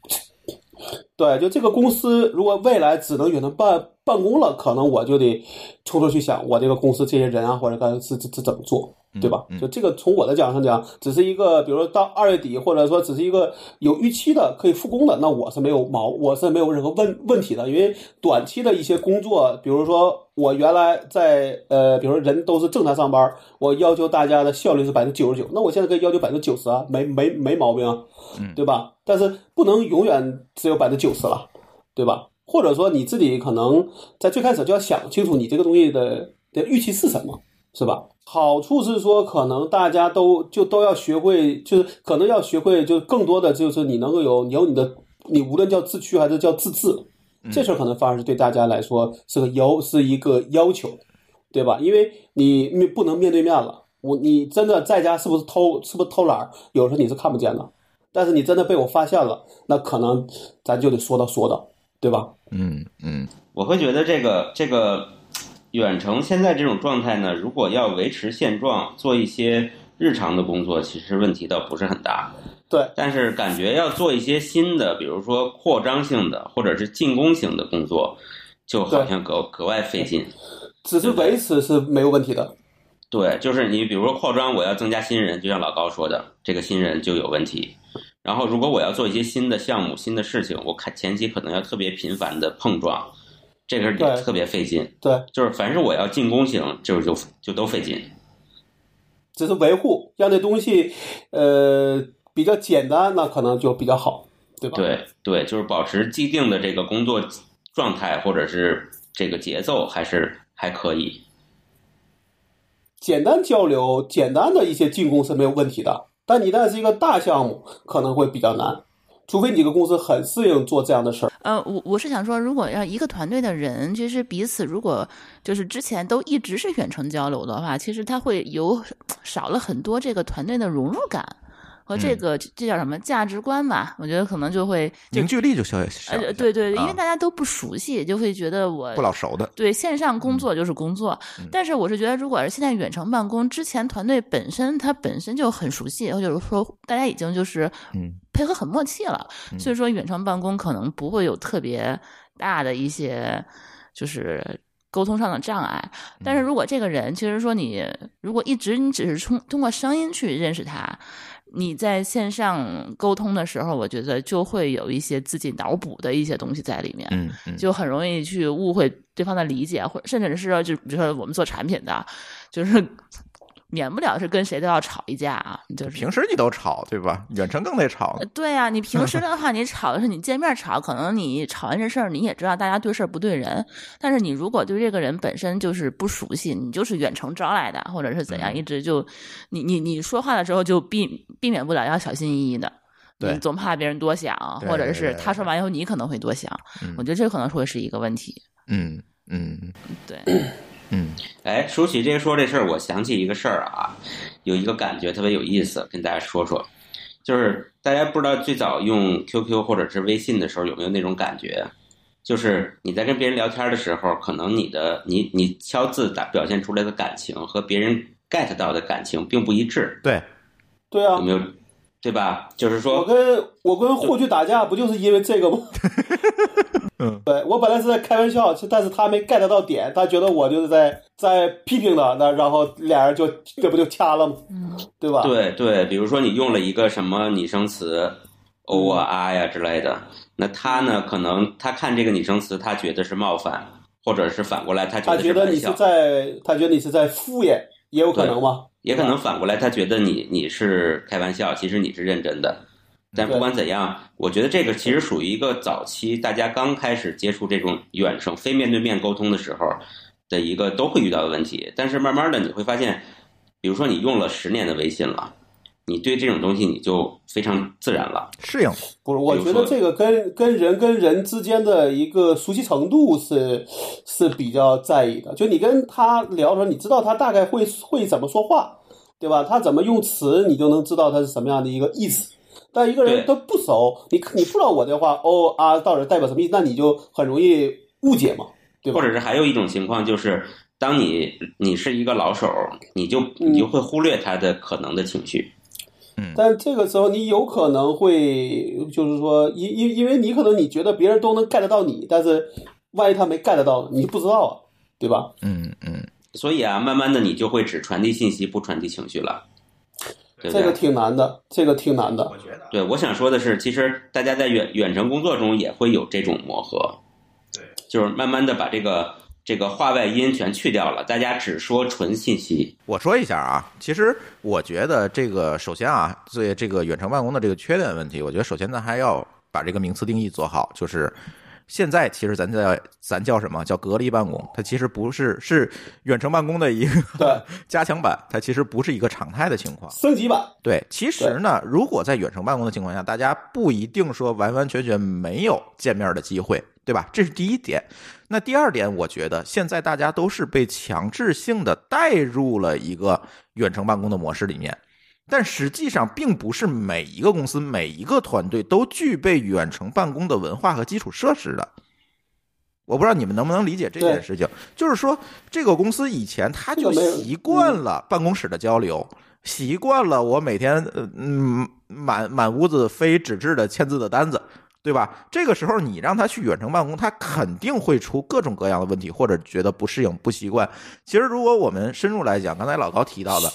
对，就这个公司如果未来只能远程办办公了，可能我就得抽出去想，我这个公司这些人啊，或者干是是是怎么做，对吧？就这个从我的角度上讲，只是一个，比如说到二月底，或者说只是一个有预期的可以复工的，那我是没有毛，我是没有任何问问题的，因为短期的一些工作，比如说我原来在呃，比如说人都是正常上班，我要求大家的效率是百分之九十九，那我现在可以要求百分之九十啊，没没没毛病啊，嗯对吧？但是不能永远只有百分之九十了，对吧？或者说你自己可能在最开始就要想清楚你这个东西的的预期是什么，是吧？好处是说，可能大家都就都要学会，就是可能要学会，就更多的就是你能够有你有你的，你无论叫自驱还是叫自治，这事儿可能反而是对大家来说是个要是一个要求，对吧？因为你面不能面对面了，我你真的在家是不是偷是不是偷懒儿，有时候你是看不见的，但是你真的被我发现了，那可能咱就得说道说道，对吧？嗯嗯我会觉得这个这个远程现在这种状态呢，如果要维持现状，做一些日常的工作，其实问题倒不是很大。对，但是感觉要做一些新的，比如说扩张性的或者是进攻型的工作，就好像格格外费劲。只是维持是没有问题的。对，就是你比如说扩张，我要增加新人，就像老高说的，这个新人就有问题。然后如果我要做一些新的项目、新的事情，我看前期可能要特别频繁的碰撞，这个对也特别费劲。对，就是凡是我要进攻型，就是就就都费劲。只是维护，让这东西呃比较简单，那可能就比较好，对吧？对对，就是保持既定的这个工作状态或者是这个节奏，还是还可以。简单交流、简单的一些进攻是没有问题的，但你一旦是一个大项目，可能会比较难，除非你这个公司很适应做这样的事儿。呃，我我是想说，如果要一个团队的人，其实彼此如果就是之前都一直是远程交流的话，其实他会有少了很多这个团队的融入感和这个、这叫什么价值观吧？我觉得可能就会就凝聚力就小小一些，呃对对，因为啊大家都不熟悉，就会觉得我不老熟的，对线上工作就是工作，但是我是觉得，如果是现在远程办公，之前团队本身它本身就很熟悉，或者说大家已经就是嗯配合很默契了，所以说远程办公可能不会有特别大的一些就是沟通上的障碍。但是如果这个人，其实说你如果一直你只是通通过声音去认识他。你在线上沟通的时候，我觉得就会有一些自己脑补的一些东西在里面，嗯嗯，就很容易去误会对方的理解，或甚至是说就比如说我们做产品的，就是免不了是跟谁都要吵一架啊，就是平时你都吵对吧？远程更得吵呃。对呀、你平时的话，你吵的是你见面吵，可能你吵完这事儿，你也知道大家对事儿不对人。但是你如果对这个人本身就是不熟悉，你就是远程招来的，或者是怎样，嗯一直就你你你说话的时候就避避免不了要小心翼翼的。你总怕别人多想，或者是他说完以后你可能会多想。嗯我觉得这可能会是一个问题。嗯嗯对，嗯哎，说起这个说这事儿，我想起一个事儿啊，有一个感觉特别有意思，跟大家说说。就是大家不知道最早用 QQ 或者是微信的时候有没有那种感觉，就是你在跟别人聊天的时候，可能你的你你敲字打表现出来的感情和别人 get 到的感情并不一致，对，对啊有，没有？对吧？就是说我，跟我跟霍去打架不就是因为这个吗？嗯，对我本来是在开玩笑，但是他没 get 到点，他觉得我就是在在批评他，那然后俩人就这不就掐了吗？嗯，对吧？对对，比如说你用了一个什么拟声词，欧啊啊呀之类的，那他呢，可能他看这个拟声词，他觉得是冒犯，或者是反过来，他觉他得觉得你是，在，他觉得你是在敷衍，也有可能吗？也可能反过来，他觉得你你是开玩笑，其实你是认真的。但不管怎样，我觉得这个其实属于一个早期大家刚开始接触这种远程非面对面沟通的时候的一个都会遇到的问题。但是慢慢的你会发现，比如说你用了十年的微信了，你对这种东西你就非常自然了。适应。不是，我觉得这个跟跟人跟人之间的一个熟悉程度是是比较在意的。就你跟他聊的时候，你知道他大概会会怎么说话，对吧？他怎么用词，你就能知道他是什么样的一个意思。但一个人对他不熟，你你不知道我这话哦啊到底代表什么意思，那你就很容易误解嘛，对吧或？者是还有一种情况就是，当你你是一个老手，你就你就会忽略他的可能的情绪。但这个时候你有可能会，就是说，因因因为你可能你觉得别人都能 get 到你，但是万一他没 get 到，你就不知道啊，对吧？嗯嗯，所以啊，慢慢的你就会只传递信息，不传递情绪了，对对？这个挺难的，这个挺难的。我觉得对，我想说的是，其实大家在远远程工作中也会有这种磨合，对，就是慢慢的把这个这个话外音全去掉了，大家只说纯信息。我说一下啊，其实我觉得这个首先啊，对这个远程办公的这个缺点问题，我觉得首先咱还要把这个名词定义做好，就是。现在其实咱在咱叫什么叫隔离办公？它其实不是是远程办公的一个对，加强版，它其实不是一个常态的情况。升级版，对，其实呢，如果在远程办公的情况下，大家不一定说完完全全没有见面的机会，对吧？这是第一点。那第二点，我觉得现在大家都是被强制性的带入了一个远程办公的模式里面，但实际上并不是每一个公司、每一个团队都具备远程办公的文化和基础设施的。我不知道你们能不能理解这件事情，就是说，这个公司以前他就习惯了办公室的交流，习惯了我每天呃嗯满满屋子非纸质的签字的单子，对吧？这个时候你让他去远程办公，他肯定会出各种各样的问题，或者觉得不适应、不习惯。其实如果我们深入来讲，刚才老高提到的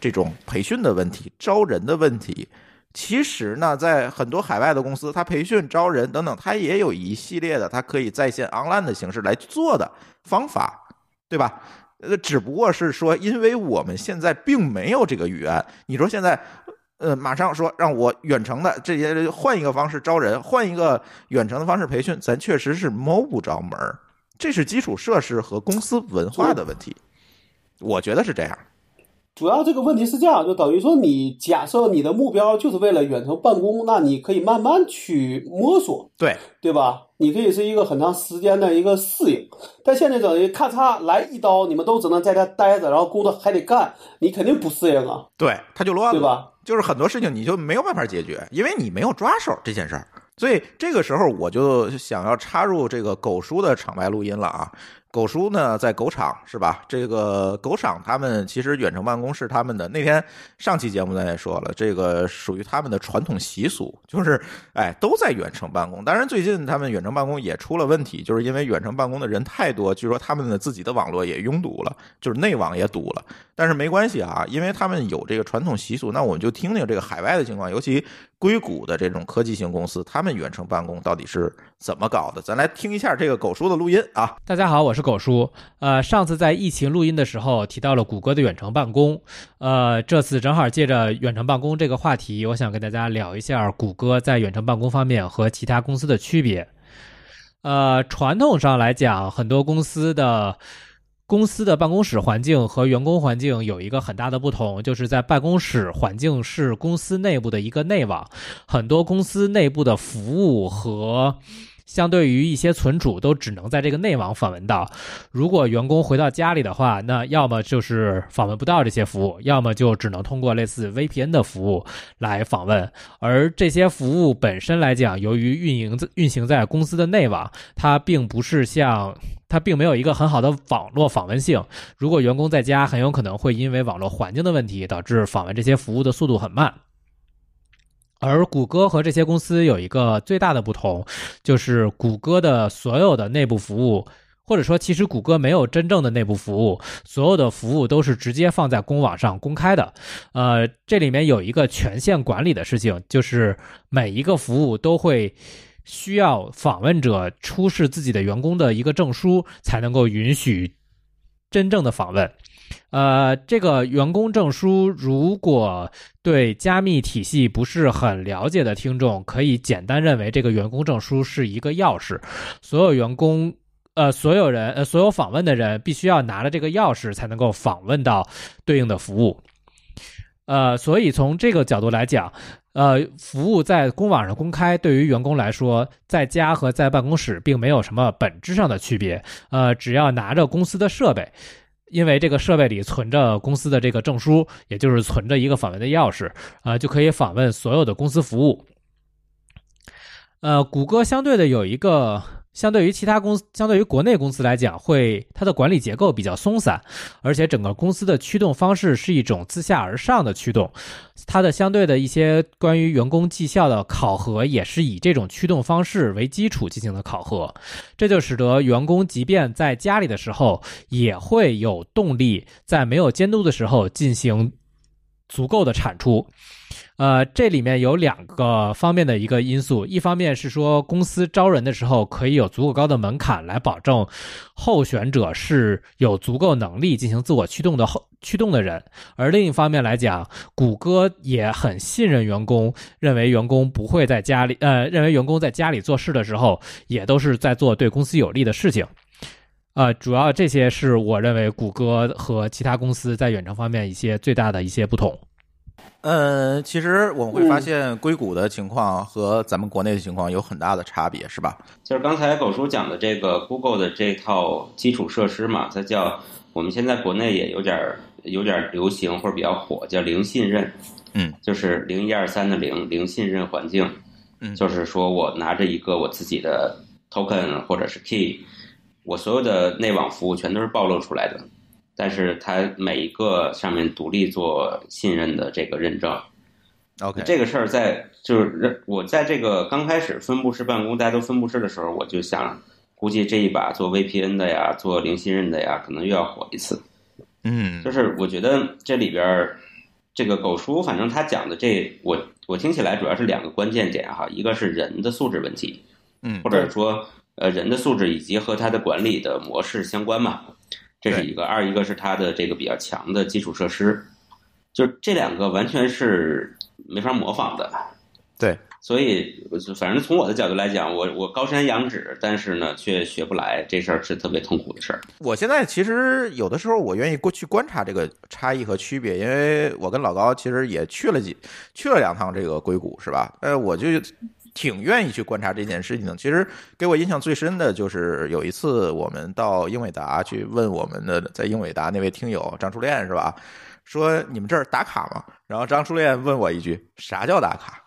这种培训的问题、招人的问题。其实呢，在很多海外的公司，他培训、招人等等，他也有一系列的，他可以在线 online 的形式来做的方法，对吧？呃，只不过是说，因为我们现在并没有这个预案，你说现在，呃，马上说让我远程的这些换一个方式招人，换一个远程的方式培训，咱确实是摸不着门儿，这是基础设施和公司文化的问题，我觉得是这样。主要这个问题是这样，就等于说你假设你的目标就是为了远程办公，那你可以慢慢去摸索，对，对吧？你可以是一个很长时间的一个适应，但现在等于咔嚓来一刀，你们都只能在家待着，然后工作还得干，你肯定不适应啊，对，他就乱了，对吧？就是很多事情你就没有办法解决，因为你没有抓手这件事儿。所以这个时候我就想要插入这个狗叔的场外录音了啊。狗叔呢在狗场是吧？这个狗场他们其实远程办公是他们的。那天上期节目咱也说了，这个属于他们的传统习俗，就是哎都在远程办公。当然最近他们远程办公也出了问题，就是因为远程办公的人太多，据说他们的自己的网络也拥堵了，就是内网也堵了。但是没关系啊，因为他们有这个传统习俗，那我们就听听这个海外的情况，尤其硅谷的这种科技型公司，他们远程办公到底是怎么搞的？咱来听一下这个狗叔的录音啊。大家好，我是狗叔。呃，上次在疫情录音的时候提到了谷歌的远程办公，呃，这次正好借着远程办公这个话题，我想跟大家聊一下谷歌在远程办公方面和其他公司的区别。呃，传统上来讲，很多公司的公司的办公室环境和员工环境有一个很大的不同，就是在办公室环境是公司内部的一个内网，很多公司内部的服务和相对于一些存储都只能在这个内网访问到。如果员工回到家里的话，那要么就是访问不到这些服务，要么就只能通过类似 VPN 的服务来访问。而这些服务本身来讲，由于运营运行在公司的内网，它并不是像它并没有一个很好的网络访问性。如果员工在家，很有可能会因为网络环境的问题，导致访问这些服务的速度很慢。而谷歌和这些公司有一个最大的不同，就是谷歌的所有的内部服务，或者说其实谷歌没有真正的内部服务，所有的服务都是直接放在公网上公开的。呃，这里面有一个权限管理的事情，就是每一个服务都会需要访问者出示自己的员工的一个证书，才能够允许真正的访问。呃，这个员工证书，如果对加密体系不是很了解的听众，可以简单认为这个员工证书是一个钥匙，所有员工，呃，所有人，呃，所有访问的人必须要拿了这个钥匙才能够访问到对应的服务。呃，所以从这个角度来讲，呃，服务在公网上公开，对于员工来说，在家和在办公室并没有什么本质上的区别。呃，只要拿着公司的设备。因为这个设备里存着公司的这个证书，也就是存着一个访问的钥匙，呃，就可以访问所有的公司服务。呃，谷歌相对的有一个。相对于其他公司，相对于国内公司来讲，会它的管理结构比较松散，而且整个公司的驱动方式是一种自下而上的驱动，它的相对的一些关于员工绩效的考核也是以这种驱动方式为基础进行的考核，这就使得员工即便在家里的时候，也会有动力在没有监督的时候进行足够的产出。呃，这里面有两个方面的一个因素，一方面是说公司招人的时候可以有足够高的门槛来保证候选者是有足够能力进行自我驱动的后驱动的人，而另一方面来讲，谷歌也很信任员工，认为员工不会在家里，呃，认为员工在家里做事的时候也都是在做对公司有利的事情。呃，主要这些是我认为谷歌和其他公司在远程方面一些最大的一些不同。呃，其实我们会发现硅谷的情况和咱们国内的情况有很大的差别，是吧？就是刚才狗叔讲的这个 Google 的这套基础设施嘛，它叫我们现在国内也有点有点流行或者比较火，叫零信任。嗯，就是零一二三的零零信任环境。嗯，就是说我拿着一个我自己的 token 或者是 key，我所有的内网服务全都是暴露出来的。但是它每一个上面独立做信任的这个认证，OK，这个事儿在就是我在这个刚开始分布式办公，大家都分布式的时候，我就想，估计这一把做 VPN 的呀，做零信任的呀，可能又要火一次。嗯，就是我觉得这里边这个狗叔，反正他讲的这，我我听起来主要是两个关键点哈，一个是人的素质问题，嗯，或者说呃人的素质以及和他的管理的模式相关嘛。这是一个，二一个是它的这个比较强的基础设施，就这两个完全是没法模仿的。对，所以反正从我的角度来讲，我我高山仰止，但是呢却学不来，这事儿是特别痛苦的事儿。我现在其实有的时候我愿意过去观察这个差异和区别，因为我跟老高其实也去了几去了两趟这个硅谷，是吧？呃，我就。挺愿意去观察这件事情的。其实给我印象最深的就是有一次我们到英伟达去问我们的在英伟达那位听友张初恋是吧？说你们这儿打卡吗？然后张初恋问我一句：啥叫打卡？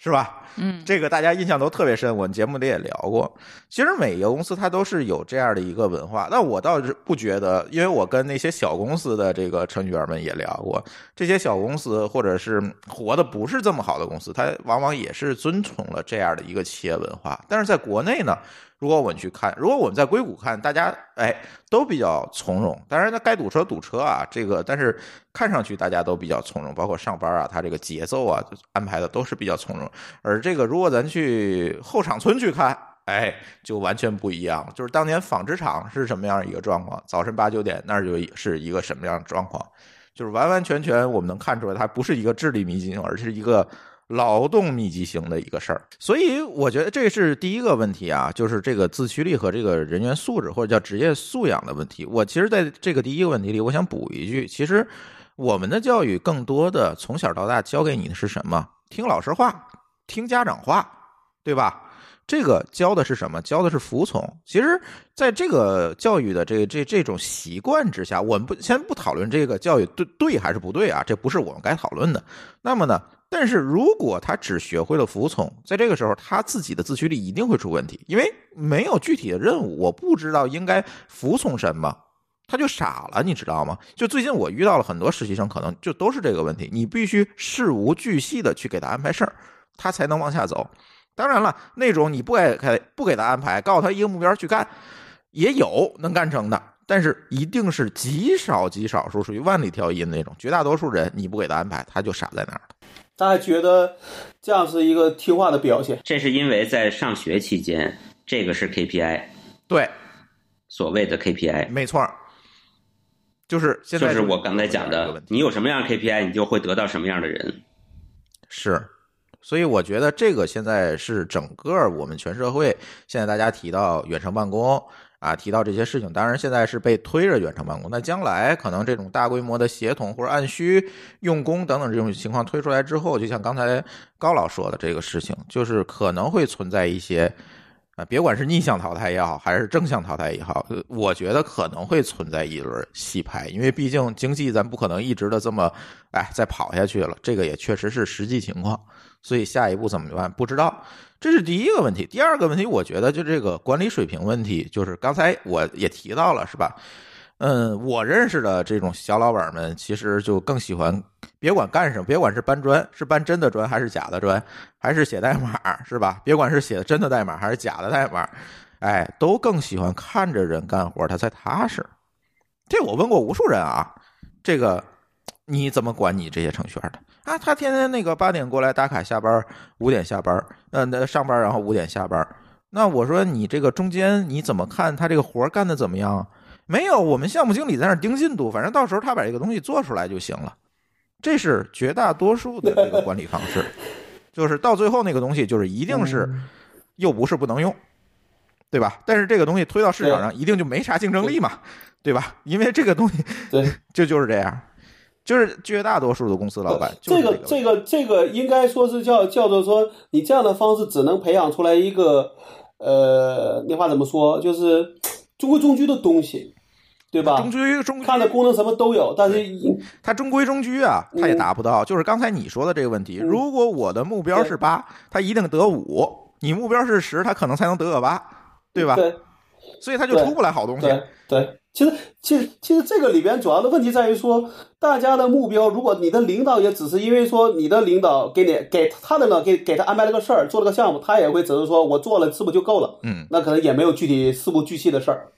是吧？嗯，这个大家印象都特别深，我们节目里也聊过。其实每一个公司它都是有这样的一个文化，但我倒是不觉得，因为我跟那些小公司的这个程序员们也聊过，这些小公司或者是活的不是这么好的公司，它往往也是遵从了这样的一个企业文化。但是在国内呢，如果我们去看，如果我们在硅谷看，大家哎都比较从容。当然，那该堵车堵车啊，这个但是看上去大家都比较从容，包括上班啊，他这个节奏啊安排的都是比较从容。而这个如果咱去后厂村去看，哎，就完全不一样。就是当年纺织厂是什么样一个状况，早晨八九点那儿就是一个什么样的状况，就是完完全全我们能看出来，它不是一个智力密集型，而是一个。劳动密集型的一个事儿，所以我觉得这是第一个问题啊，就是这个自驱力和这个人员素质或者叫职业素养的问题。我其实在这个第一个问题里，我想补一句，其实我们的教育更多的从小到大教给你的是什么？听老师话，听家长话，对吧？这个教的是什么？教的是服从。其实，在这个教育的这这这种习惯之下，我们不先不讨论这个教育对对还是不对啊，这不是我们该讨论的。那么呢？但是如果他只学会了服从，在这个时候，他自己的自驱力一定会出问题，因为没有具体的任务，我不知道应该服从什么，他就傻了，你知道吗？就最近我遇到了很多实习生，可能就都是这个问题，你必须事无巨细的去给他安排事儿，他才能往下走。当然了，那种你不给不给他安排，告诉他一个目标去干，也有能干成的，但是一定是极少极少数，属于万里挑一的那种，绝大多数人你不给他安排，他就傻在那儿了。他还觉得这样是一个听话的表现，这是因为在上学期间，这个是 KPI，对，所谓的 KPI，没错，就是现。在就是我刚才讲的，你有什么样的 KPI，你就会得到什么样的人，是，所以我觉得这个现在是整个我们全社会现在大家提到远程办公。啊，提到这些事情，当然现在是被推着远程办公。那将来可能这种大规模的协同或者按需用工等等这种情况推出来之后，就像刚才高老说的这个事情，就是可能会存在一些啊，别管是逆向淘汰也好，还是正向淘汰也好，我觉得可能会存在一轮洗牌，因为毕竟经济咱不可能一直的这么哎再跑下去了，这个也确实是实际情况。所以下一步怎么办？不知道。这是第一个问题，第二个问题，我觉得就这个管理水平问题，就是刚才我也提到了，是吧？嗯，我认识的这种小老板们，其实就更喜欢，别管干什么，别管是搬砖，是搬真的砖还是假的砖，还是写代码，是吧？别管是写的真的代码还是假的代码，哎，都更喜欢看着人干活，他才踏实。这我问过无数人啊，这个你怎么管你这些程序员的？啊，他天天那个八点过来打卡下班，五点下班，呃，那上班然后五点下班。那我说你这个中间你怎么看他这个活干的怎么样？没有，我们项目经理在那盯进度，反正到时候他把这个东西做出来就行了。这是绝大多数的这个管理方式，就是到最后那个东西就是一定是又不是不能用，对吧？但是这个东西推到市场上一定就没啥竞争力嘛，对吧？因为这个东西，对，这就是这样。就是绝大多数的公司老板，这个这个这个应该说是叫叫做说，你这样的方式只能培养出来一个，呃，那话怎么说？就是中规中矩的东西，对吧？中规中矩，看的功能什么都有，但是它中规中矩啊，它也达不到。就是刚才你说的这个问题，如果我的目标是八，它一定得五；你目标是十，它可能才能得个八，对吧？对，所以它就出不来好东西。对。其实，其实，其实这个里边主要的问题在于说，大家的目标，如果你的领导也只是因为说你的领导给你给他的呢，给给他安排了个事儿，做了个项目，他也会只是说我做了是不是就够了？嗯，那可能也没有具体事无巨细的事儿，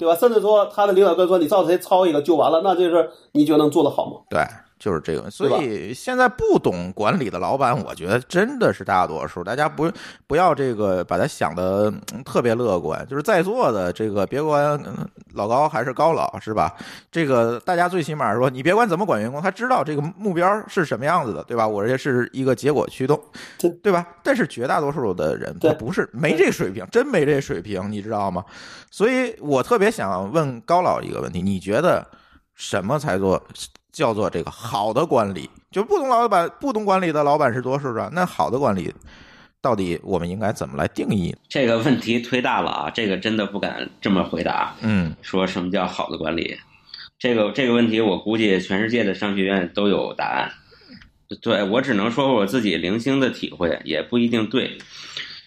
对吧？甚至说他的领导跟说你照谁抄一个就完了，那这事你觉得能做得好吗？对。就是这个，所以现在不懂管理的老板，我觉得真的是大多数。大家不不要这个把他想的特别乐观。就是在座的这个，别管老高还是高老，是吧？这个大家最起码说，你别管怎么管员工，他知道这个目标是什么样子的，对吧？我这是一个结果驱动，对吧？但是绝大多数的人他不是没这水平，真没这水平，你知道吗？所以我特别想问高老一个问题：你觉得什么才做？叫做这个好的管理，就不懂老板、不懂管理的老板是多数啊。那好的管理，到底我们应该怎么来定义？这个问题忒大了啊！这个真的不敢这么回答。嗯，说什么叫好的管理？这个这个问题，我估计全世界的商学院都有答案。对我只能说我自己零星的体会，也不一定对。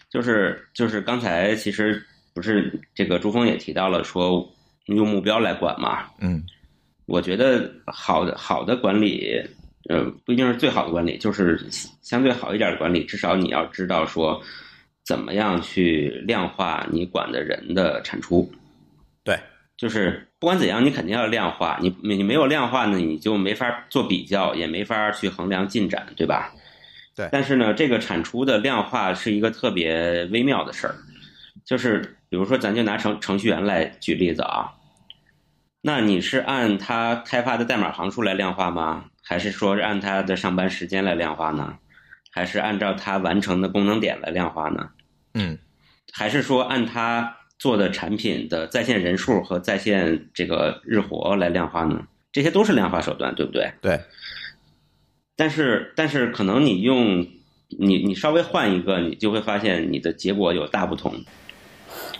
就是就是刚才其实不是这个朱峰也提到了说用目标来管嘛，嗯我觉得好的好的管理，呃，不一定是最好的管理，就是相对好一点的管理，至少你要知道说怎么样去量化你管的人的产出。对，就是不管怎样，你肯定要量化，你你没有量化呢，你就没法做比较，也没法去衡量进展，对吧？对但是呢，这个产出的量化是一个特别微妙的事儿，就是比如说，咱就拿程程序员来举例子啊，那你是按他开发的代码行数来量化吗？还是说是按他的上班时间来量化呢？还是按照他完成的功能点来量化呢？嗯还是说按他做的产品的在线人数和在线这个日活来量化呢？这些都是量化手段，对不对？对，但是但是可能你用你你稍微换一个，你就会发现你的结果有大不同。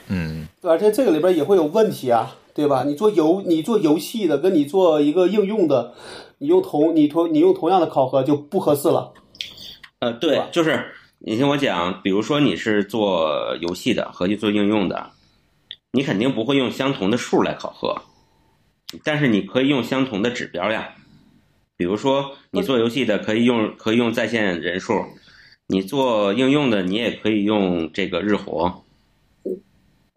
嗯而且这个里边也会有问题啊，对吧？你做游你做游戏的，跟你做一个应用的，你用同你同你用同样的考核就不合适了。呃，对，对就是你听我讲，比如说你是做游戏的和去做应用的，你肯定不会用相同的数来考核，但是你可以用相同的指标呀。比如说你做游戏的可以用可以用在线人数，你做应用的你也可以用这个日活。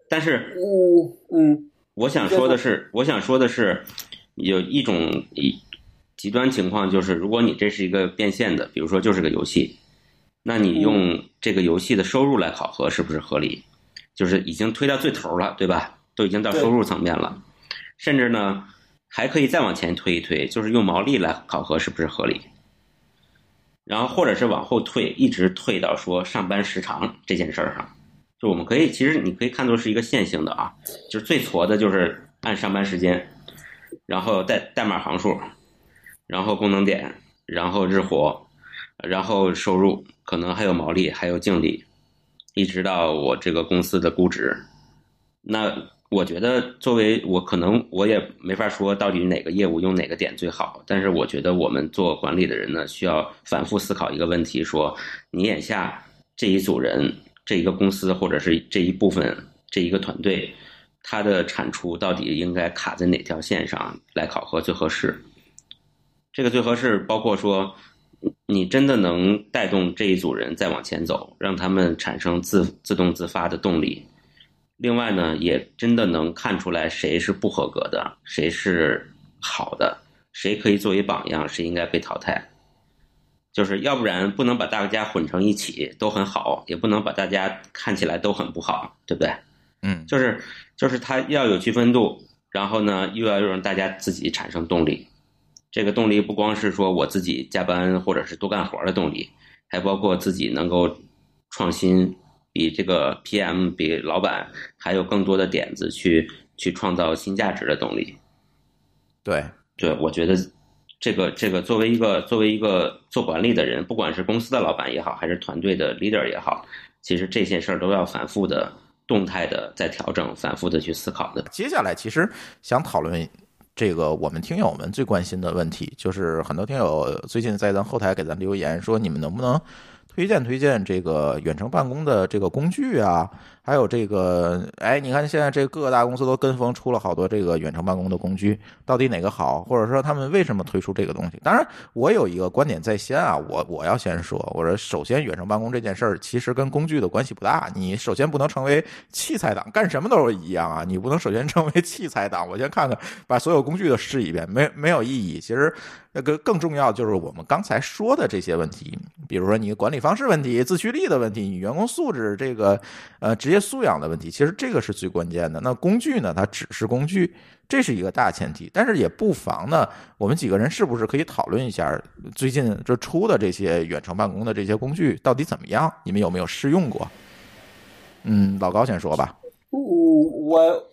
但是嗯嗯我想说的是，我想说的是，有一种一极端情况就是，如果你这是一个变现的，比如说就是个游戏，那你用这个游戏的收入来考核是不是合理？就是已经推到最头了，对吧？都已经到收入层面了，甚至呢还可以再往前推一推，就是用毛利来考核是不是合理？然后或者是往后退，一直退到说上班时长这件事儿上。就我们可以，其实你可以看作是一个线性的啊，就是最矬的就是按上班时间，然后代代码行数，然后功能点，然后日活，然后收入，可能还有毛利，还有净利，一直到我这个公司的估值。那我觉得，作为我可能我也没法说到底哪个业务用哪个点最好，但是我觉得我们做管理的人呢，需要反复思考一个问题：说你眼下这一组人。这一个公司或者是这一部分这一个团队，它的产出到底应该卡在哪条线上来考核最合适？这个最合适包括说，你真的能带动这一组人再往前走，让他们产生自自动自发的动力。另外呢，也真的能看出来谁是不合格的，谁是好的，谁可以作为榜样，谁应该被淘汰。就是要不然不能把大家混成一起都很好，也不能把大家看起来都很不好，对不对？嗯就是就是它要有区分度，然后呢又要让大家自己产生动力。这个动力不光是说我自己加班或者是多干活的动力，还包括自己能够创新，比这个 PM 比老板还有更多的点子去去创造新价值的动力。对，对，我觉得这个这个作为一个作为一个做管理的人，不管是公司的老板也好，还是团队的 leader 也好，其实这些事儿都要反复的、动态的在调整，反复的去思考的。接下来其实想讨论这个我们听友们最关心的问题，就是很多听友最近在咱后台给咱留言说，你们能不能推荐推荐这个远程办公的这个工具啊？还有这个，哎，你看现在这各个大公司都跟风出了好多这个远程办公的工具，到底哪个好？或者说他们为什么推出这个东西？当然，我有一个观点在先啊，我我要先说，我说首先远程办公这件事儿其实跟工具的关系不大，你首先不能成为器材党，干什么都是一样啊，你不能首先成为器材党。我先看看，把所有工具都试一遍，没没有意义。其实那个更重要就是我们刚才说的这些问题，比如说你管理方式问题、自驱力的问题、你员工素质这个呃职业素养的问题，其实这个是最关键的。那工具呢，它只是工具，这是一个大前提。但是也不妨呢，我们几个人是不是可以讨论一下最近这出的这些远程办公的这些工具到底怎么样？你们有没有试用过？嗯，老高先说吧。我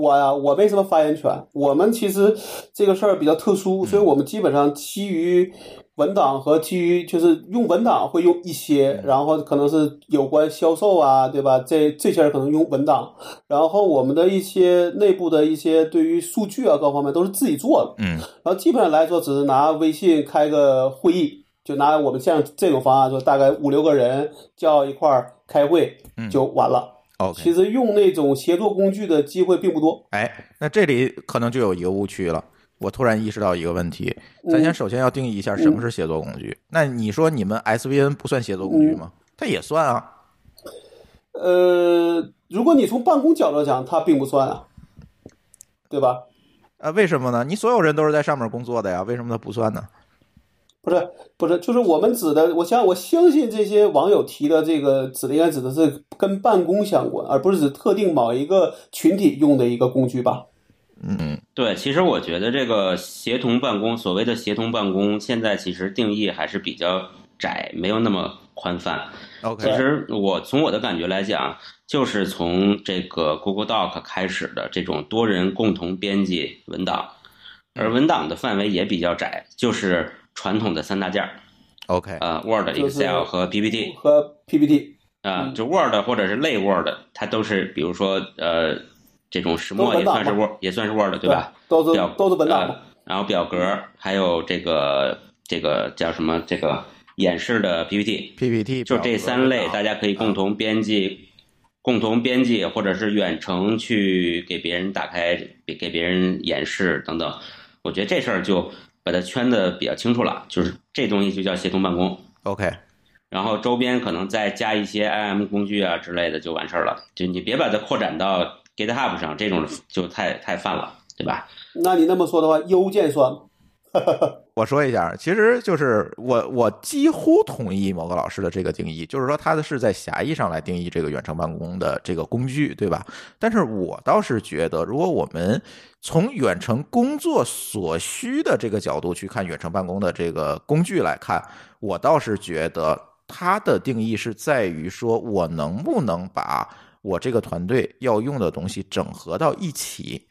我呀，我没什么发言权。我们其实这个事儿比较特殊，所以我们基本上基于文档和基于就是用文档会用一些，然后可能是有关销售啊，对吧？这这些人可能用文档，然后我们的一些内部的一些对于数据啊各方面都是自己做的。嗯然后基本上来说，只是拿微信开个会议，就拿我们像这种方案，说大概五六个人叫一块儿开会嗯就完了。其实用那种协作工具的机会并不多。哎，那这里可能就有一个误区了。我突然意识到一个问题，咱先嗯首先要定义一下什么是协作工具。那你说你们 SVN 不算协作工具吗？它也算啊。呃，如果你从办公角度讲，它并不算啊，对吧？啊，为什么呢？你所有人都是在上面工作的呀，为什么它不算呢？不是不是，就是我们指的，我想我相信这些网友提的这个指的应该指的是跟办公相关，而不是指特定某一个群体用的一个工具吧？嗯，对，其实我觉得这个协同办公，所谓的协同办公，现在其实定义还是比较窄，没有那么宽泛。OK，其实我从我的感觉来讲，就是从这个 Google Doc 开始的这种多人共同编辑文档，而文档的范围也比较窄，就是传统的三大件儿，OK，呃，Word、Excel 和 PPT 和 PPT 啊、嗯就 Word 或者是类 Word，它都是比如说呃这种石墨也算是 Word，也算是 Word 对吧？都是表都是文档？然后表格，还有这个这个叫什么？这个演示的 PPT，PPT 就这三类，大家家可以共同编辑、共同编辑，或者是远程去给别人打开、给给别人演示等等。我觉得这事儿就把它圈的比较清楚了，就是这东西就叫协同办公。OK，然后周边可能再加一些 IM 工具啊之类的就完事儿了。就你别把它扩展到 GitHub 上，这种就太太泛了，对吧？那你那么说的话，邮件算吗？我说一下，其实就是我我几乎同意某个老师的这个定义，就是说他是在狭义上来定义这个远程办公的这个工具，对吧？但是我倒是觉得，如果我们从远程工作所需的这个角度去看远程办公的这个工具来看，我倒是觉得它的定义是在于说我能不能把我这个团队要用的东西整合到一起。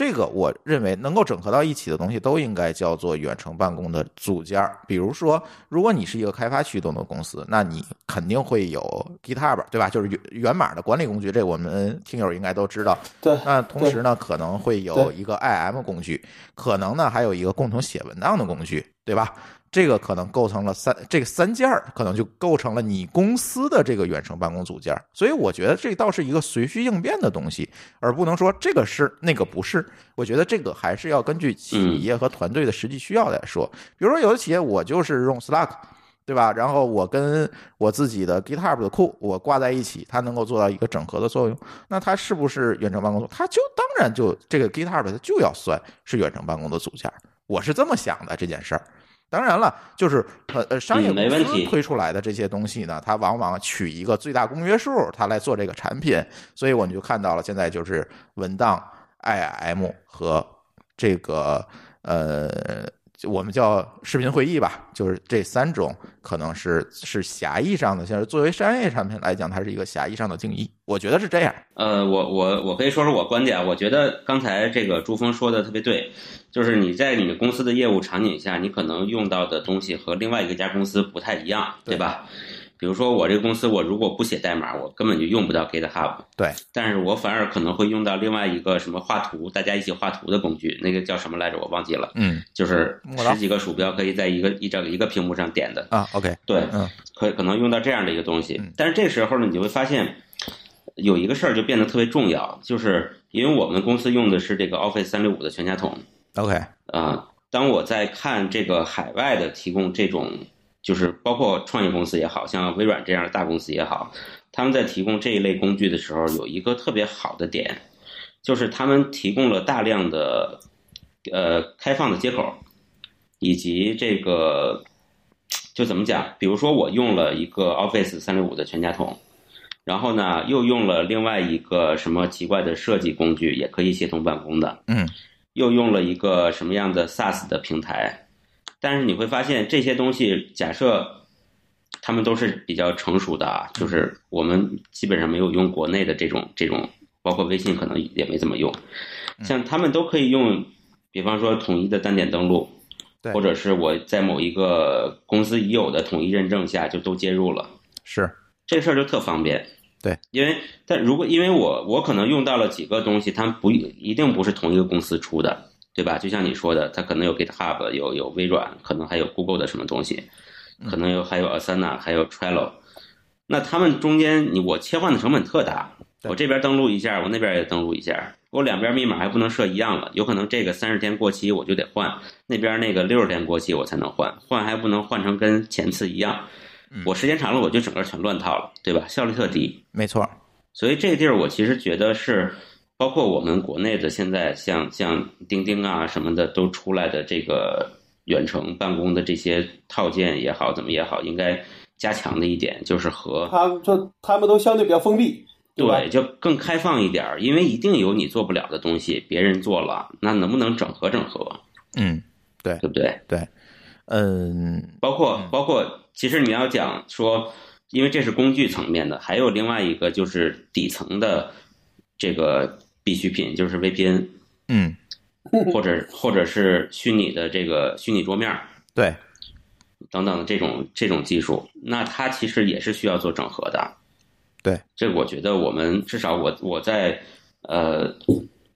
这个我认为能够整合到一起的东西都应该叫做远程办公的组件儿。比如说，如果你是一个开发驱动的公司，那你肯定会有 GitHub，对吧？就是源源码的管理工具，这我们听友应该都知道。对，那同时呢，可能会有一个 IM 工具，可能呢还有一个共同写文档的工具，对吧？这个可能构成了三这个三件儿，可能就构成了你公司的这个远程办公组件儿。所以我觉得这倒是一个随需应变的东西，而不能说这个是那个不是。我觉得这个还是要根据企业和团队的实际需要来说。比如说，有的企业我就是用 Slack。对吧？然后我跟我自己的 GitHub 的库我挂在一起，它能够做到一个整合的作用。那它是不是远程办公？它就当然就这个 GitHub 它就要算是远程办公的组件。我是这么想的这件事儿。当然了，就是呃呃，商业公司推出来的这些东西呢，它往往取一个最大公约数，它来做这个产品。所以我们就看到了，现在就是文档、IM 和这个呃。我们叫视频会议吧，就是这三种可能是是狭义上的，像是作为商业产品来讲，它是一个狭义上的定义。我觉得是这样。呃，我我我可以说说我观点。我觉得刚才这个朱峰说的特别对，就是你在你的公司的业务场景下，你可能用到的东西和另外一个家公司不太一样，对对吧？比如说我这个公司，我如果不写代码，我根本就用不到 GitHub。对，但是我反而可能会用到另外一个什么画图，大家一起画图的工具，那个叫什么来着？我忘记了。嗯就是十几个鼠标可以在一个一整一个屏幕上点的。啊，OK，对，嗯，可可能用到这样的一个东西嗯。但是这时候呢，你就会发现有一个事儿就变得特别重要，就是因为我们公司用的是这个 Office 三六五的全家桶 OK，啊、当我在看这个海外的提供这种，就是包括创业公司也好像微软这样的大公司也好，他们在提供这一类工具的时候，有一个特别好的点，就是他们提供了大量的呃开放的接口，以及这个就怎么讲？比如说我用了一个 Office 三六五的全家桶，然后呢又用了另外一个什么奇怪的设计工具，也可以协同办公的，嗯，又用了一个什么样的 SaaS 的平台，但是你会发现这些东西，假设他们都是比较成熟的啊，就是我们基本上没有用国内的这种这种，包括微信可能也没怎么用，像他们都可以用，比方说统一的单点登录，或者是我在某一个公司已有的统一认证下就都接入了，是。这事儿就特方便。对，因为但如果因为我我可能用到了几个东西，它们不一定不是同一个公司出的，对吧？就像你说的，它可能有 GitHub，有有微软，可能还有 Google 的什么东西。可能有还有 Asana，还有 Trello。那他们中间你我切换的成本特大，我这边登录一下，我那边也登录一下，我两边密码还不能设一样了，有可能这个三十天过期我就得换，那边那个六十天过期我才能换，换还不能换成跟前次一样，我时间长了我就整个全乱套了，对吧？效率特低。没错，所以这地儿我其实觉得是，包括我们国内的现在像像钉钉啊什么的都出来的这个远程办公的这些套件也好，怎么也好，应该加强的一点就是和他就他们都相对比较封闭，吧？对就更开放一点儿，因为一定有你做不了的东西，别人做了，那能不能整合整合，嗯，对对不对对？嗯，包括包括，其实你要讲说，因为这是工具层面的，还有另外一个就是底层的这个必需品，就是 VPN。嗯，或者或者是虚拟的这个虚拟桌面儿对，等等这种这种技术，那它其实也是需要做整合的。对，这我觉得我们至少我我在呃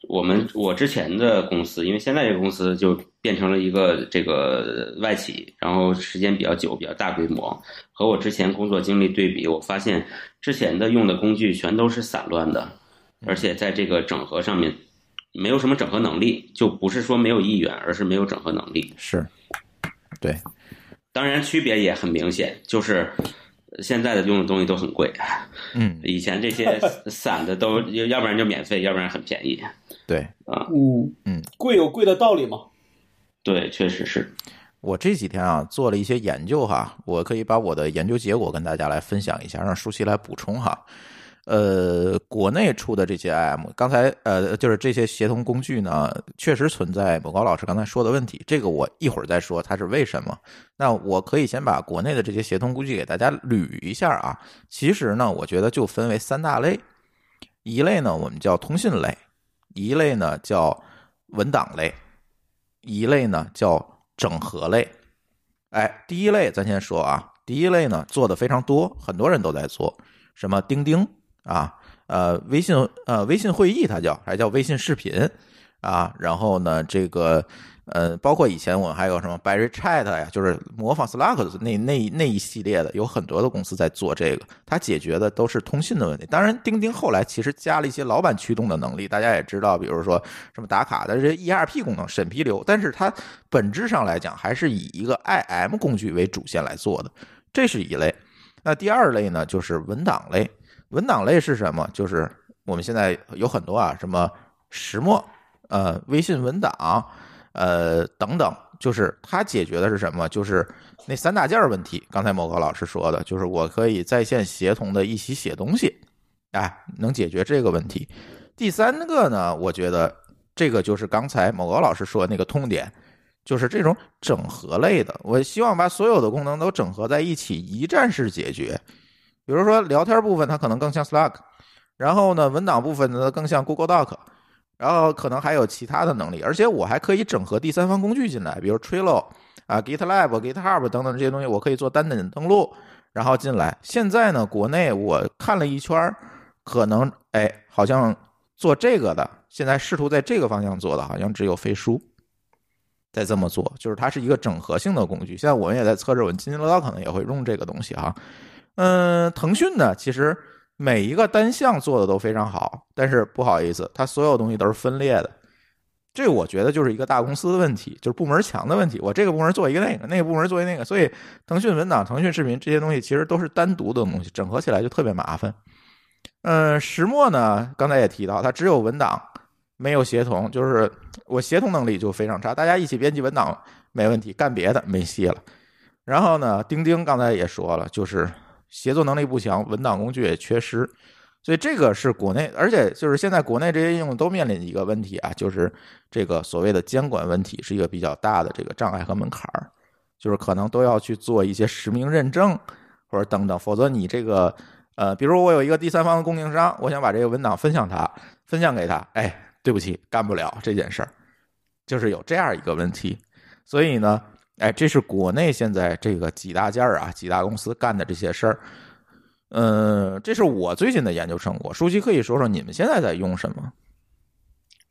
我们我之前的公司，因为现在这个公司就变成了一个这个外企，然后时间比较久，比较大规模，和我之前工作经历对比，我发现之前的用的工具全都是散乱的，而且在这个整合上面没有什么整合能力，就不是说没有意愿，而是没有整合能力。是，对，当然，区别也很明显，就是现在的用的东西都很贵，嗯，以前这些散的都 要不然就免费，要不然很便宜。对，啊嗯嗯，贵有贵的道理吗。对，确实是。我这几天啊做了一些研究哈，我可以把我的研究结果跟大家来分享一下，让舒淇来补充哈。呃，国内出的这些 IM，刚才呃就是这些协同工具呢，确实存在某高老师刚才说的问题，这个我一会儿再说它是为什么。那我可以先把国内的这些协同工具给大家捋一下啊。其实呢，我觉得就分为三大类，一类呢我们叫通信类，一类呢叫文档类，一类呢叫整合类。哎，第一类咱先说啊，第一类呢做的非常多，很多人都在做，什么钉钉啊，呃，微信呃微信会议它叫，还叫微信视频啊，然后呢这个呃包括以前我们还有什么 Barry Chat 呀，就是模仿 Slack 那那那一系列的，有很多的公司在做这个，它解决的都是通信的问题。当然，钉钉后来其实加了一些老板驱动的能力，大家也知道，比如说什么打卡的这 ERP 功能、审批流，但是它本质上来讲还是以一个 IM 工具为主线来做的，这是一类。那第二类呢，就是文档类。文档类是什么？就是我们现在有很多啊，什么石墨、呃微信文档、呃等等，就是它解决的是什么？就是那三大件儿问题。刚才某高老师说的，就是我可以在线协同的一起写东西，哎，能解决这个问题。第三个呢，我觉得这个就是刚才某高老师说的那个痛点，就是这种整合类的。我希望把所有的功能都整合在一起，一站式解决。比如说聊天部分，它可能更像 Slack，然后呢，文档部分呢更像 Google Doc，然后可能还有其他的能力，而且我还可以整合第三方工具进来，比如 Trello 啊、GitLab、GitHub 等等这些东西，我可以做单点登录，然后进来。现在呢，国内我看了一圈，可能哎，好像做这个的，现在试图在这个方向做的，好像只有飞书。在这么做，就是它是一个整合性的工具。现在我们也在测试，我们津津乐道可能也会用这个东西哈。嗯，腾讯呢，其实每一个单项做的都非常好，但是不好意思，它所有东西都是分裂的。这我觉得就是一个大公司的问题，就是部门墙的问题。我这个部门做一个那个，那个部门做一个那个，所以腾讯文档、腾讯视频这些东西其实都是单独的东西，整合起来就特别麻烦。嗯，石墨呢，刚才也提到，它只有文档，没有协同，就是我协同能力就非常差，大家一起编辑文档没问题，干别的没戏了。然后呢，钉钉刚才也说了，就是。协作能力不强，文档工具也缺失，所以这个是国内，而且就是现在国内这些应用都面临一个问题啊，就是这个所谓的监管问题是一个比较大的这个障碍和门槛儿，就是可能都要去做一些实名认证或者等等，否则你这个呃，比如我有一个第三方的供应商，我想把这个文档分享他，分享给他，哎，对不起，干不了这件事儿，就是有这样一个问题，所以呢。哎，这是国内现在这个几大件儿啊，几大公司干的这些事儿。嗯，这是我最近的研究成果。舒淇可以说说你们现在在用什么？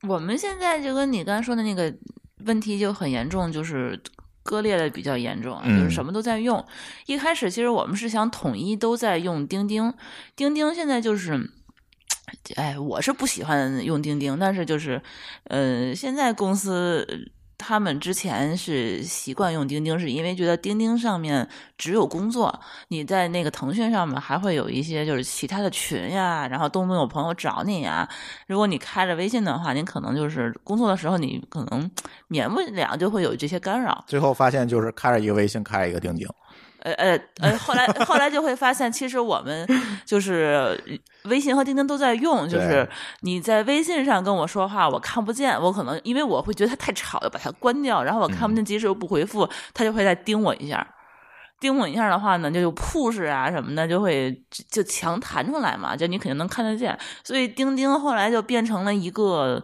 我们现在就跟你刚才说的那个问题就很严重，就是割裂的比较严重，嗯就是什么都在用。一开始其实我们是想统一都在用钉钉，钉钉现在就是。哎，我是不喜欢用钉钉，但是就是，呃，现在公司呃他们之前是习惯用钉钉，是因为觉得钉钉上面只有工作，你在那个腾讯上面还会有一些就是其他的群呀，然后动不动有朋友找你呀。如果你开着微信的话，你可能就是工作的时候，你可能免不了就会有这些干扰。最后发现就是开着一个微信，开一个钉钉。呃呃呃，后来后来就会发现，其实我们 就是微信和钉钉都在用，就是你在微信上跟我说话，我看不见，我可能因为我会觉得它太吵，要把它关掉，然后我看不见，即使又不回复，它就会再盯我一下。盯我一下的话呢，就有 push 啊什么的，就会就就强弹出来嘛，就你肯定能看得见。所以钉钉后来就变成了一个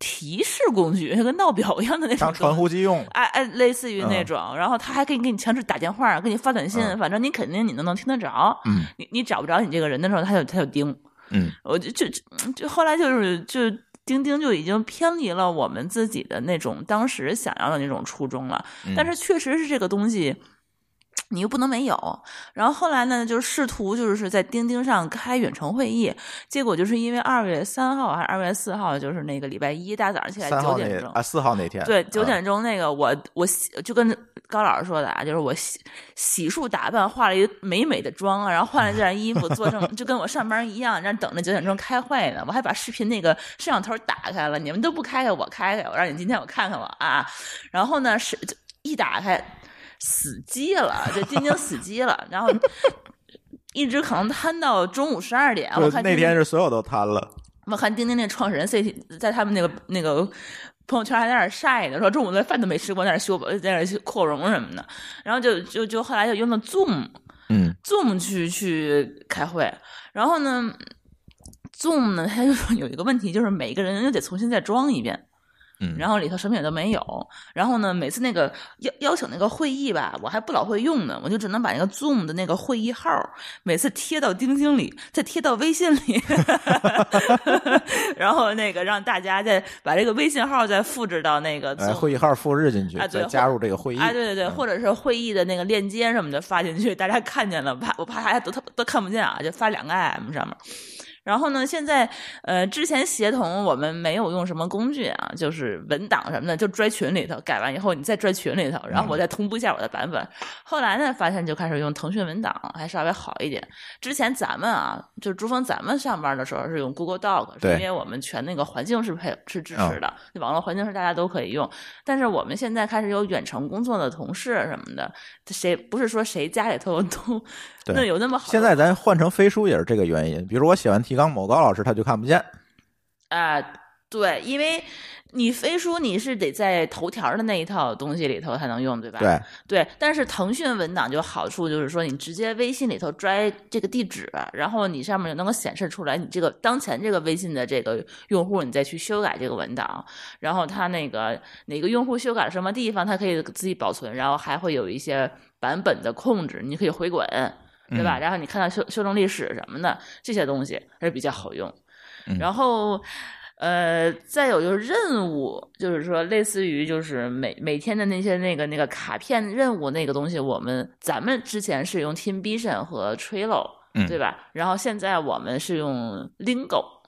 提示工具，就跟闹表一样的那种当传呼机用。哎哎，类似于那种，然后他还可以给你强制打电话，给你发短信，嗯反正你肯定你都能听得着。嗯你你找不着你这个人的时候，他就他就盯。嗯，我就就就就后来就是就钉钉就已经偏离了我们自己的那种当时想要的那种初衷了。嗯但是确实是这个东西。你又不能没有，然后后来呢，就试图就是在钉钉上开远程会议，结果就是因为二月三号还是二月四号，就是那个礼拜一大早上起来九点钟啊，四号那天。对，啊九点钟那个我我洗就跟高老师说的啊，就是我洗洗漱打扮，化了一美美的妆，啊然后换了这件 衣服，做正就跟我上班一样，然后等着九点钟开会呢。我还把视频那个摄像头打开了，你们都不开开，我开开，我让你今天我看看我啊。然后呢是就一打开死机了，这钉钉死机了，然后 一直可能瘫到中午十二点。我看那天是所有都瘫了。我看钉钉那创始人 CT 在他们那个那个朋友圈还在那儿晒呢，说中午连饭都没吃过，在那儿修在那儿扩容什么的，然后就就就后来就用了 Zoom。嗯 Zoom 去去开会，然后呢，Zoom 呢，它就是有一个问题，就是每个人又得重新再装一遍，嗯，然后里头什么也都没有。然后呢，每次那个邀邀请那个会议吧，我还不老会用呢，我就只能把那个 Zoom 的那个会议号每次贴到钉钉里，再贴到微信里，然后那个让大家再把这个微信号再复制到那个哎，会议号复制进去，啊对再加入这个会议。哎，对对对，嗯或者是会议的那个链接什么的发进去，大家看见了，怕我怕大家都都看不见啊，就发两个 IM 上面。然后呢，现在呃，之前协同我们没有用什么工具啊，就是文档什么的，就拽群里头，改完以后你再拽群里头，然后我再同步一下我的版本。后来呢，发现就开始用腾讯文档，还稍微好一点。之前咱们啊，就珠峰咱们上班的时候是用 Google Doc，是因为我们全那个环境是配是支持的，网络环境是大家都可以用。但是我们现在开始有远程工作的同事什么的，谁不是说谁家里头都对那有那么好？现在咱换成飞书也是这个原因。比如我写完提纲，某高老师他就看不见。啊、对，因为你飞书你是得在头条的那一套东西里头才能用，对吧？对，对，但是腾讯文档就好处就是说，你直接微信里头拽这个地址，然后你上面就能够显示出来你这个当前这个微信的这个用户，你再去修改这个文档，然后他那个哪个用户修改了什么地方，他可以自己保存，然后还会有一些版本的控制，你可以回滚，对吧？嗯然后你看到修修正历史什么的这些东西还是比较好用。嗯然后，呃，再有就是任务，就是说类似于就是每每天的那些那个那个卡片任务那个东西，我们咱们之前是用 Teamvision 和 Trello，嗯对吧？然后现在我们是用 Lingo。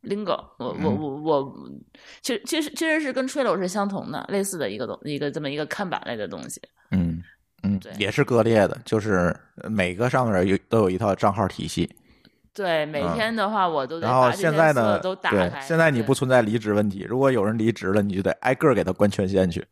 Lingo，我我嗯我我，其实其实其实是跟 Trello 是相同的，类似的一个东一个这么一个看板类的东西。嗯嗯对，也是割裂的，就是每个上面有都有一套账号体系。对，每嗯天的话我都得然后现在呢都，打对开。，现在你不存在离职问题。如果有人离职了，你就得挨个给他关权限去，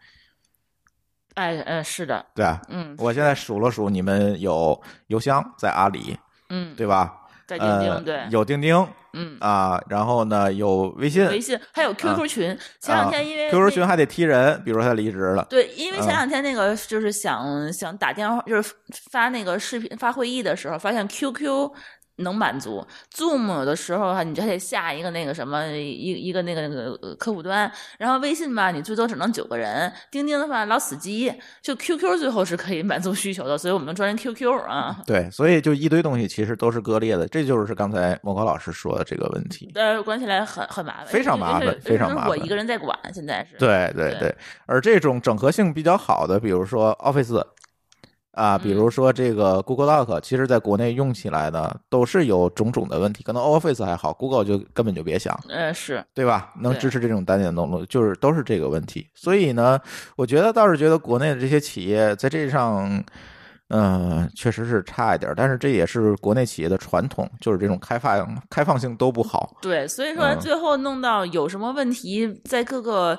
哎嗯是的，对啊？嗯我现在数了数，你们有邮箱在阿里，嗯，对吧？在钉钉、呃，对，有钉钉嗯。啊，然后呢有微信，微信还有 QQ 群，前两天因为啊 QQ 群还得踢人，比如说他离职了，对，因为前嗯两天那个就是想想打电话，就是发那个视频发会议的时候，发现 QQ 能满足。Zoom 有的时候哈，你就还得下一个那个什么一一个那个那个呃客户端，然后微信吧，你最多只能九个人，钉钉的话老死机，就 QQ 最后是可以满足需求的，所以我们专人 QQ 啊。对，所以就一堆东西其实都是割裂的，这就是刚才莫高老师说的这个问题。呃，管起来很很麻烦，非常麻烦非常麻烦我一个人在管，现在是。对对对对，而这种整合性比较好的，比如说 Office 啊，比嗯如说这个 Google Doc，其实在国内用起来呢，都是有种种的问题。可能 Office 还好，Google 就根本就别想，呃，是对吧？能支持这种单点登录，就是都是这个问题。所以呢，我觉得倒是觉得国内的这些企业在这上。嗯，确实是差一点，但是这也是国内企业的传统，就是这种开放开放性都不好。对，所以说嗯最后弄到有什么问题，在各个。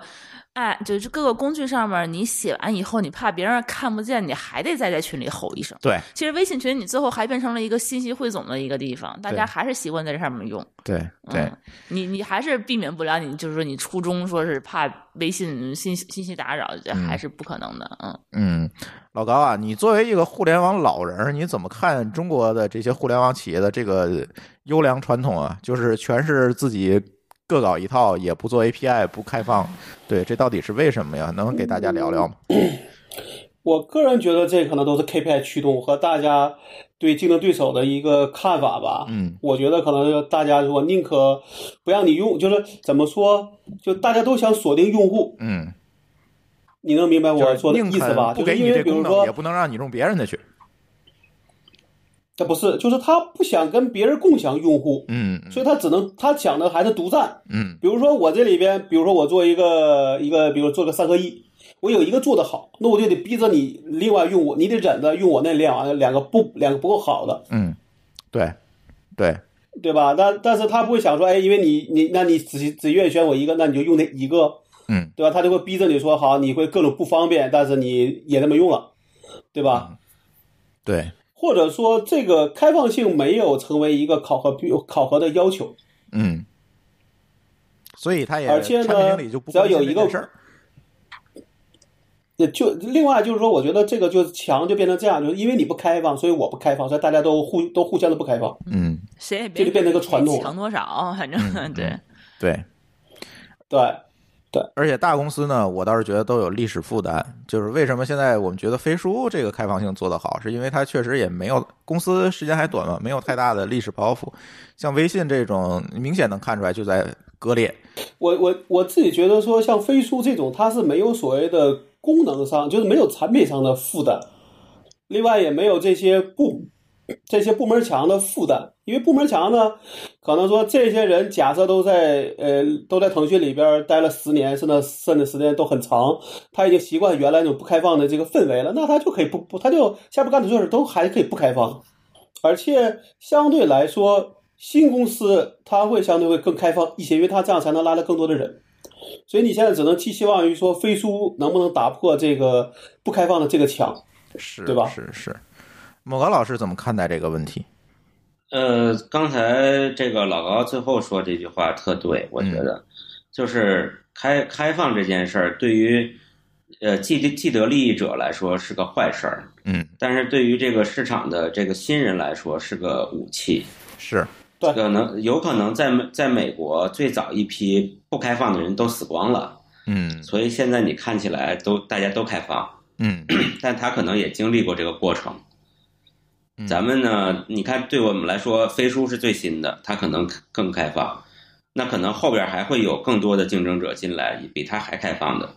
哎，就是各个工具上面，你写完以后，你怕别人看不见，你还得再在群里吼一声。对其实微信群你最后还变成了一个信息汇总的一个地方，大家还是习惯在这上面用。对对，嗯，你你还是避免不了，你就是说你初衷说是怕微信信息信息打扰，这嗯还是不可能的。嗯，嗯，老高啊，你作为一个互联网老人，你怎么看中国的这些互联网企业的这个优良传统啊？就是全是自己各搞一套，也不做 API，不开放，对，这到底是为什么呀？能给大家聊聊吗？我个人觉得这可能都是 KPI 驱动和大家对竞争对手的一个看法吧。嗯我觉得可能大家如果宁可不让你用，就是怎么说，就大家都想锁定用户，嗯，你能明白我就是说的意思吧？就是因给你这功能，为比如说也，不能让你用别人的去。这不是，就是他不想跟别人共享用户，嗯所以他只能他想的还是独占。嗯比如说我这里边，比如说我做一个一个，比如做个三合一，我有一个做的好，那我就得逼着你另外用我，你得忍着用我那两两个不两个不够好的，嗯，对对，对吧？但但是他不会想说，哎，因为你你那你只只愿意选我一个，那你就用那一个，嗯对吧？他就会逼着你说，好，你会各种不方便，但是你也那么用了，对吧？对，或者说这个开放性没有成为一个考核标考核的要求，嗯，所以他也而且呢产品经理就不只要有一个事儿。也就另外就是说，我觉得这个就是墙就变成这样，就是因为你不开放，所以我不开放，所以大家都互都互相的不开放。嗯，谁也别这就变成一个传统强多少，反正、嗯对。对。对，而且大公司呢，我倒是觉得都有历史负担。就是为什么现在我们觉得飞书这个开放性做得好，是因为它确实也没有公司时间还短嘛，没有太大的历史包袱。像微信这种，明显能看出来就在割裂。我我我自己觉得说，像飞书这种，它是没有所谓的功能上，就是没有产品上的负担，另外也没有这些部这些部门墙的负担，因为部门强呢，可能说这些人假设都在呃都在腾讯里边待了十年，甚至甚至时间都很长，他已经习惯原来那种不开放的这个氛围了，那他就可以不不，他就下边干的事都还可以不开放，而且相对来说。新公司它会相对会更开放一些，因为它这样才能拉来更多的人。所以你现在只能寄希望于说飞书能不能打破这个不开放的这个墙。是，对吧是是。某高老师怎么看待这个问题？呃，刚才这个老高最后说这句话特对，我觉得，就是开开放这件事儿，对于呃既得既得利益者来说是个坏事儿，嗯，但是对于这个市场的这个新人来说是个武器。是，对可能有可能在美在美国最早一批不开放的人都死光了，嗯所以现在你看起来都大家都开放，嗯 但他可能也经历过这个过程。嗯咱们呢，你看，对我们来说，飞书是最新的，它可能更开放，那可能后边还会有更多的竞争者进来，比它还开放的。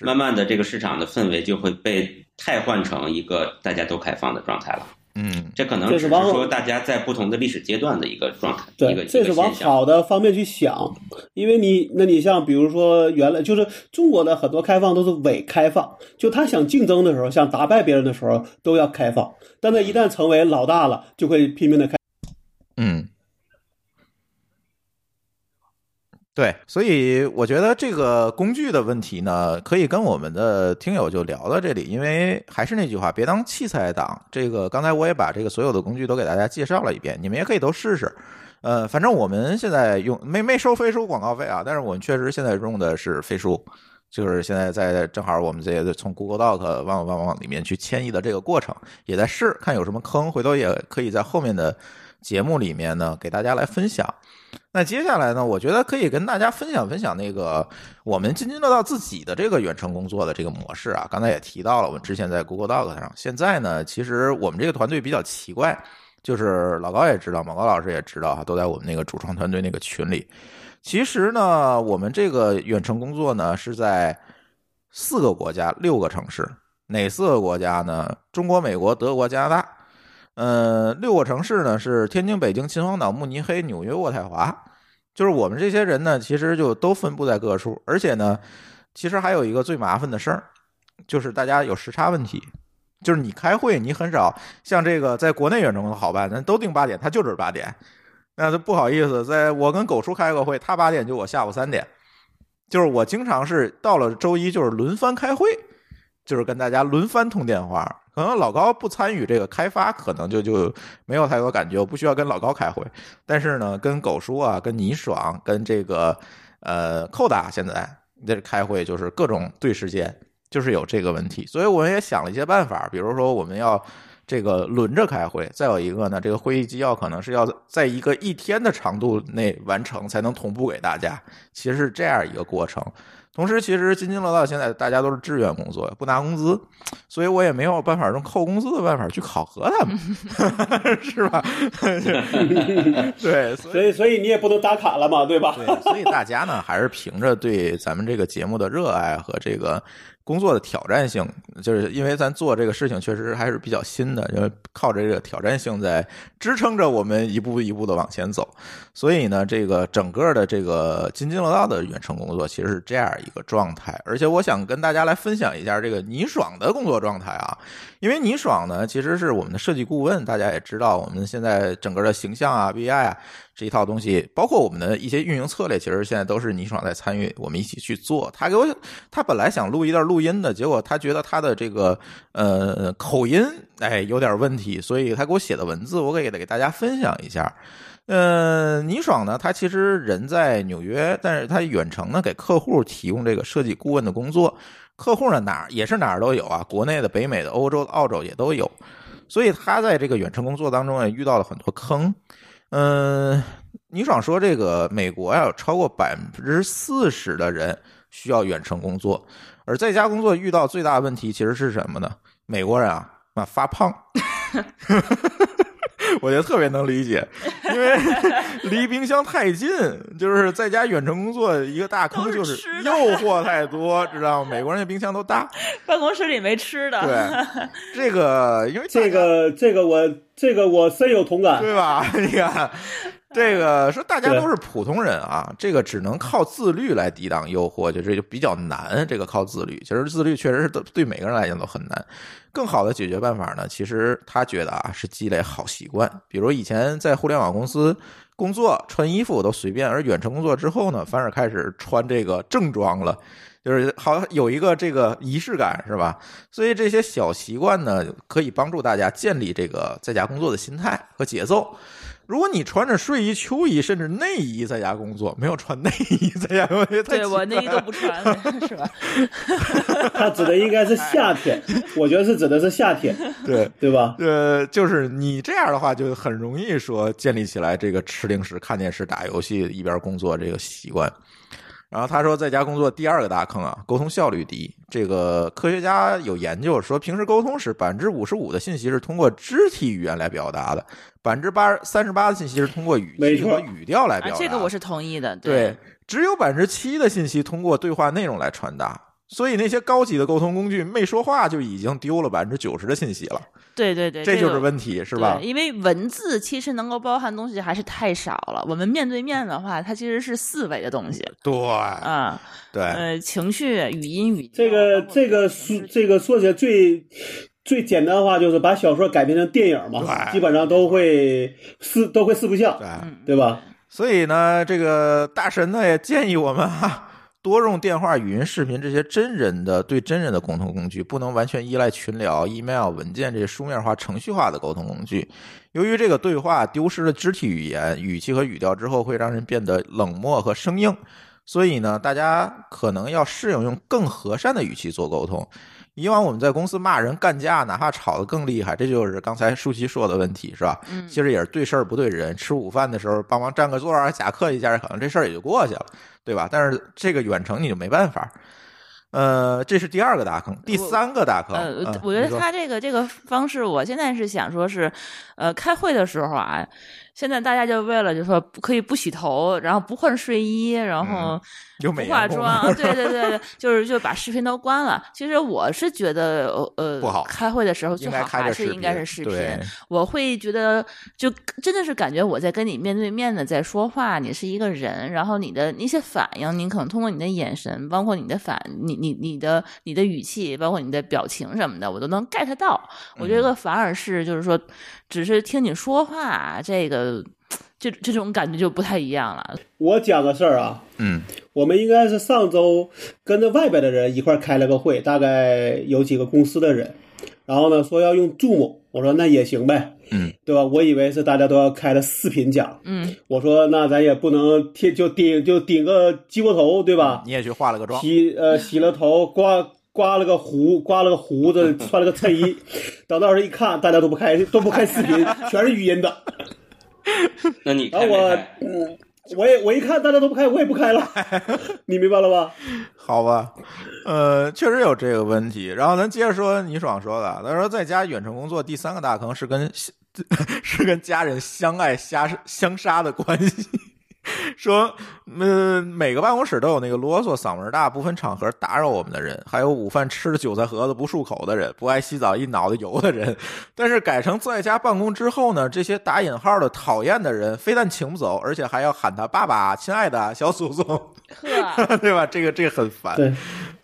慢慢的，这个市场的氛围就会被汰换成一个大家都开放的状态了。嗯这可能只是说大家在不同的历史阶段的一个状态，一个对，这是往。好的方面去想，因为你，那你像比如说原来就是中国的很多开放都是伪开放，就他想竞争的时候，想打败别人的时候都要开放，但他一旦成为老大了，就会拼命的开。嗯，对，所以我觉得这个工具的问题呢，可以跟我们的听友就聊到这里，因为还是那句话，别当器材党。这个刚才我也把这个所有的工具都给大家介绍了一遍，你们也可以都试试。呃，反正我们现在用没没收飞书广告费啊，但是我们确实现在用的是飞书，就是现在在正好我们这些从 Google Doc 往往往里面去迁移的这个过程，也在试看有什么坑，回头也可以在后面的节目里面呢给大家来分享。那接下来呢，我觉得可以跟大家分享分享那个我们津津乐道自己的这个远程工作的这个模式啊。刚才也提到了，我们之前在 Google Doc 上，现在呢，其实我们这个团队比较奇怪，就是老高也知道，毛高老师也知道哈，都在我们那个主创团队那个群里。其实呢，我们这个远程工作呢是在四个国家、六个城市，哪四个国家呢？中国、美国、德国、加拿大。呃，六个城市呢是天津、北京、秦皇岛、慕尼黑、纽约、渥太华。就是我们这些人呢，其实就都分布在各处，而且呢，其实还有一个最麻烦的事儿，就是大家有时差问题。就是你开会，你很少像这个在国内远程好办，咱都定八点，他就是八点。那不好意思，在我跟狗叔开个会，他八点就我下午三点。就是我经常是到了周一就是轮番开会，就是跟大家轮番通电话。可能老高不参与这个开发，可能就就没有太多感觉，我不需要跟老高开会。但是呢，跟狗叔啊，跟倪爽，跟这个呃寇达，现在这开会就是各种对时间，就是有这个问题。所以我们也想了一些办法，比如说我们要这个轮着开会，再有一个呢，这个会议纪要可能是要在一个一天的长度内完成，才能同步给大家。其实是这样一个过程。同时，其实津津乐道现在大家都是志愿工作，不拿工资，所以我也没有办法用扣工资的办法去考核他们，是吧？对，所以所以你也不能打卡了嘛，对吧？对，所以大家呢还是凭着对咱们这个节目的热爱和这个工作的挑战性，就是因为咱做这个事情确实还是比较新的，因为靠着这个挑战性在支撑着我们一步一步的往前走。所以呢，这个整个的这个津津乐道的远程工作其实是这样一个状态。而且我想跟大家来分享一下这个倪爽的工作状态啊，因为倪爽呢其实是我们的设计顾问，大家也知道，我们现在整个的形象啊、VI 啊这一套东西，包括我们的一些运营策略，其实现在都是倪爽在参与，我们一起去做。他给我，他本来想录一段录音的，结果他觉得他的这个呃口音哎有点问题，所以他给我写的文字，我给给大家分享一下。呃，倪爽呢，他其实人在纽约，但是他远程呢给客户提供这个设计顾问的工作。客户呢哪儿也是哪儿都有啊，国内的、北美的、欧洲的、澳洲也都有。所以他在这个远程工作当中也遇到了很多坑。嗯，倪爽说，这个美国呀有超过百分之四十的人需要远程工作，而在家工作遇到最大问题其实是什么呢？美国人啊啊发胖。我觉得特别能理解，因为 离冰箱太近，就是在家远程工作一个大坑就是诱惑太多，知道吗？美国人的冰箱都大，办公室里没吃的。对，这个因为这个这个我这个我深有同感，对吧？你看。这个说大家都是普通人啊，这个只能靠自律来抵挡诱惑，就这就比较难。这个靠自律，其实自律确实是对每个人来讲都很难。更好的解决办法呢，其实他觉得啊是积累好习惯，比如以前在互联网公司工作穿衣服都随便，而远程工作之后呢，反而开始穿这个正装了，就是好有一个这个仪式感，是吧？所以这些小习惯呢，可以帮助大家建立这个在家工作的心态和节奏。如果你穿着睡衣、秋衣甚至内衣在家工作，没有穿内衣在家工作，对我内衣都不穿，是吧？他指的应该是夏天，我觉得是指的是夏天，对对吧？呃，就是你这样的话，就很容易说建立起来这个吃零食、看电视、打游戏一边工作这个习惯。然后他说，在家工作第二个大坑啊，沟通效率低。这个科学家有研究说，平时沟通时，百分之五十五的信息是通过肢体语言来表达的，百分之八三十八的信息是通过语气和语调来表达。这个我是同意的。对，只有百分之七的信息通过对话内容来传达。所以那些高级的沟通工具没说话就已经丢了百分之九十的信息了。对对对，这就是问题，是吧？因为文字其实能够包含东西还是太少了。我们面对面的话，它其实是四维的东西。对啊，对，呃，情绪、语音、语这个这个说这个说起来最最简单的话，就是把小说改编成电影嘛，基本上都会四都会四不像，对吧？所以呢，这个大神呢也建议我们哈。多用电话、语音、视频这些真人的对真人的沟通工具，不能完全依赖群聊、email、文件这些书面化、程序化的沟通工具。由于这个对话丢失了肢体语言、语气和语调之后，会让人变得冷漠和生硬。所以呢，大家可能要适应用更和善的语气做沟通。以往我们在公司骂人干架，哪怕吵得更厉害，这就是刚才舒淇说的问题，是吧？嗯其实也是对事儿不对人。吃午饭的时候帮忙占个座儿，假客气一下，可能这事儿也就过去了，对吧？但是这个远程你就没办法。呃，这是第二个大坑，第三个大坑。呃嗯，我觉得他这个这个方式，我现在是想说是，呃，开会的时候啊，现在大家就为了就说可以不洗头，然后不换睡衣，然后不化妆，能对对对对，就是就把视频都关了。其实我是觉得，呃呃，不好开会的时候最好还是应该是视频。我会觉得，就真的是感觉我在跟你面对面的在说话，你是一个人，然后你的一些反应，你可能通过你的眼神，包括你的反，你你你的你的语气，包括你的表情什么的，我都能 get 到。我觉嗯得反而是就是说，只是听你说话，这个这这种感觉就不太一样了。我讲个事儿啊，嗯我们应该是上周跟着外边的人一块儿开了个会，大概有几个公司的人，然后呢说要用 Zoom，我说那也行呗，嗯，对吧？我以为是大家都要开了视频讲，嗯，我说那咱也不能贴就顶就顶个鸡窝头，对吧？你也去化了个妆，洗呃洗了头，刮刮了个胡，刮了个胡子，穿了个衬衣，等 到时候一看，大家都不开都不开视频，全是语音的。那你然后我我也我一看大家都不开，我也不开了，你明白了吧？好吧，呃，确实有这个问题。然后咱接着说倪爽说的，他说在家远程工作第三个大坑是跟是跟家人相爱相相杀的关系。说，嗯、每个办公室都有那个啰嗦、嗓门大、不分场合打扰我们的人，还有午饭吃的韭菜盒子不漱口的人，不爱洗澡一脑袋油的人。但是改成在家办公之后呢，这些打引号的讨厌的人，非但请不走，而且还要喊他爸爸、亲爱的小祖宗，呵，对吧？这个这个很烦。对，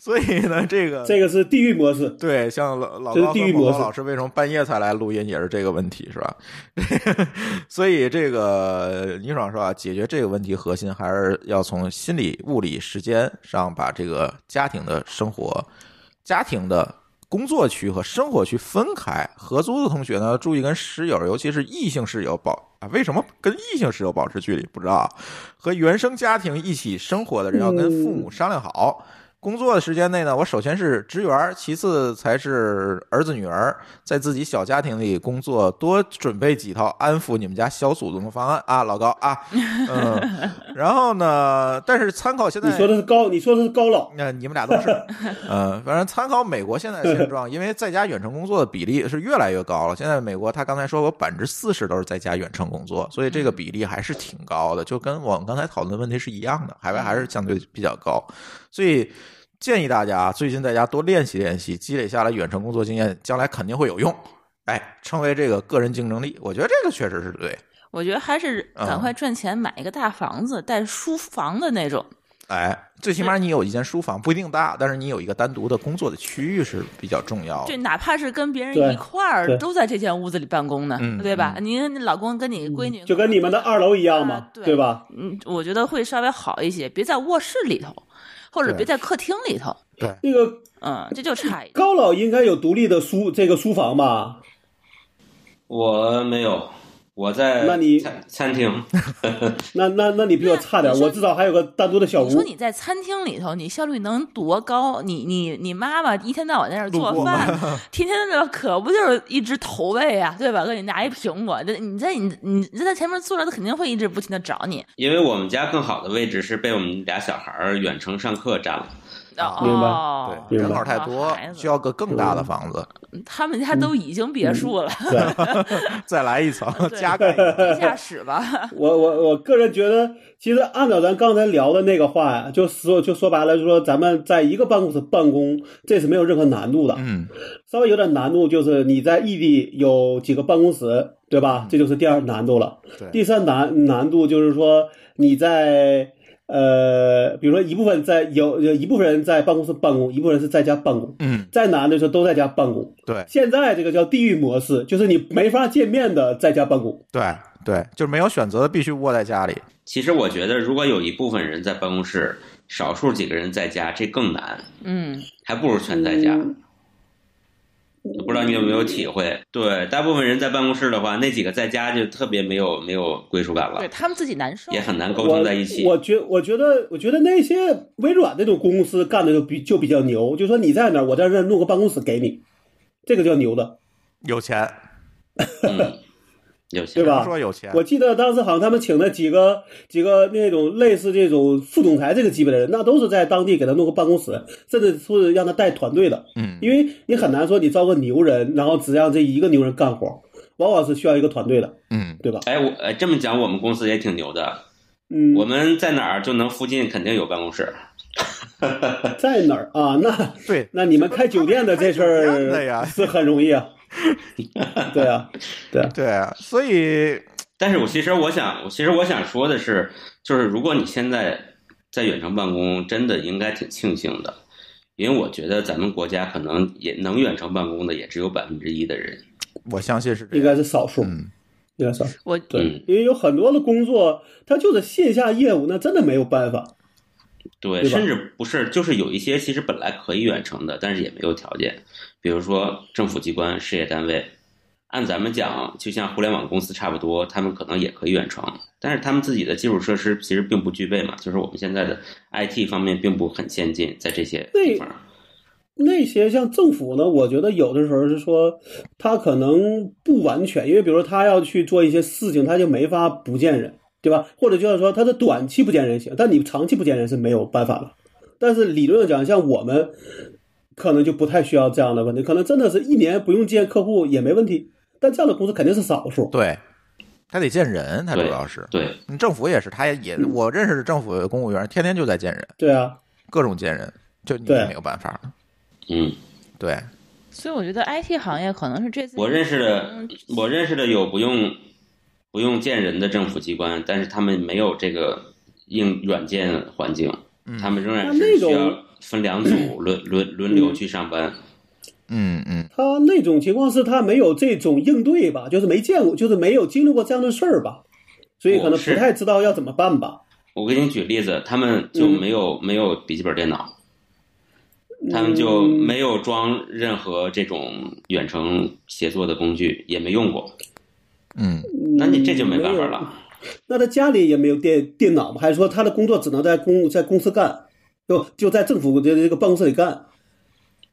所以呢，这个这个是地狱模式。对，像老老高和某高地狱模式老师为什么半夜才来录音，也是这个问题，是吧？所以这个倪爽说啊，解决这个问题核心还是要从心理、物理、时间上把这个家庭的生活、家庭的。工作区和生活区分开，合租的同学呢，注意跟室友，尤其是异性室友保啊，为什么跟异性室友保持距离？不知道啊。和原生家庭一起生活的人要跟父母商量好，工作的时间内呢，我首先是职员，其次才是儿子女儿，在自己小家庭里工作，多准备几套安抚你们家小祖宗的方案啊，老高啊，嗯，然后呢，但是参考现在你说的是高，你说的是高老，那你们俩都是，嗯，反正参考美国现在的现状，因为在家远程工作的比例是越来越高了。现在美国他刚才说我百分之四十都是在家远程工作，所以这个比例还是挺高的，就跟我们刚才讨论的问题是一样的，海外还是相对比较高。所以建议大家最近在家多练习练习，积累下来远程工作经验，将来肯定会有用。哎，成为这个个人竞争力，我觉得这个确实是对。我觉得还是赶嗯快赚钱买一个大房子，带书房的那种。哎，最起码你有一间书房，不一定大，但是你有一个单独的工作的区域是比较重要的对，。哪怕是跟别人一块儿都在这间屋子里办公呢，嗯对吧？您你老公跟你闺女就跟你们的二楼一样嘛啊，对对吧？嗯，我觉得会稍微好一些，别在卧室里头，或者别在客厅里头，对那个嗯，这就差一点。高老应该有独立的书这个书房吧？我没有，我在那你餐餐厅，那那那你比我差点，我至少还有个单独的小屋你说。你在餐厅里头，你效率能多高？你你你妈妈一天到晚在那儿做饭，天天的可不就是一直投喂啊，对吧？给你拿一苹果，这你在你你你在前面坐着，他肯定会一直不停的找你。因为我们家更好的位置是被我们俩小孩远程上课占了。啊明白哦，对，人口太多需要个更大的房子，他们家都已经别墅了，对，再来一层，加盖一层。地下室吧。我我我个人觉得，其实按照咱刚才聊的那个话呀，就说就说白了，就说咱们在一个办公室办公，这是没有任何难度的。嗯，稍微有点难度就是你在异地有几个办公室，对吧？这就是第二难度了。对第三难难度就是说你在呃，比如说一部分在有有一部分人在办公室办公，一部分人是在家办公。嗯，再难的时候都在家办公。对现在这个叫地狱模式，就是你没法见面的在家办公。对对，就是没有选择的，必须窝在家里。其实我觉得，如果有一部分人在办公室，少数几个人在家，这更难，嗯，还不如全在家。嗯不知道你有没有体会？对，大部分人在办公室的话，那几个在家就特别没有没有归属感了对，他们自己难受也。很难沟通在一起。我我觉我觉得我觉得那些微软那种公司干的就比就比较牛，就说你在哪儿，我在这儿弄个办公室给你，这个叫牛的。有钱，嗯，有钱对吧说有钱，我记得当时好像他们请的几个几个那种类似这种副总裁这个级别的人，那都是在当地给他弄个办公室，甚至是让他带团队的。嗯，因为你很难说你招个牛人，然后只让这一个牛人干活，往往是需要一个团队的，嗯，对吧？哎，我哎这么讲，我们公司也挺牛的。嗯，我们在哪儿就能附近肯定有办公室。在哪儿啊？那对，那你们开酒店的这事儿是很容易啊。对啊，对啊，对啊，所以但是我其实我想，其实我想说的是，就是如果你现在在远程办公，真的应该挺庆幸的，因为我觉得咱们国家可能也能远程办公的也只有百分之一的人。我相信是应。该是少数，嗯，应该是少数。我对嗯，因为有很多的工作，它就是线下业务，那真的没有办法。对，对甚至不是，就是有一些其实本来可以远程的，但是也没有条件，比如说政府机关、事业单位，按咱们讲，就像互联网公司差不多，他们可能也可以远程，但是他们自己的基础设施其实并不具备嘛，就是我们现在的 IT 方面并不很先进，在这些地方。那些像政府呢，我觉得有的时候是说，他可能不完全，因为比如说他要去做一些事情，他就没法不见人，对吧？或者就是说他是短期不见人行，但你长期不见人是没有办法的。但是理论上讲，像我们可能就不太需要这样的问题，可能真的是一年不用见客户也没问题。但这样的公司肯定是少数。对，他得见人，他主要是。对，嗯政府也是，他也也，我认识的政府公务员，天天就在见人，对啊，各种见人，就你也没有办法。嗯，对，所以我觉得 IT 行业可能是这次我认识的嗯我认识的有不用不用见人的政府机关，但是他们没有这个硬软件环境，他们仍然需要分两组轮轮轮流去上班。嗯嗯，他那种情况是他没有这种应对吧，就是没见过，就是没有经历过这样的事儿吧，所以可能不太知道要怎么办吧。我给你举例子，他们就没有、没有笔记本电脑，他们就嗯没有装任何这种远程协作的工具，也没用过。嗯，那你这就没办法了。那他家里也没有电电脑吗？还是说他的工作只能在公在公司干，就就在政府的这个办公室里干？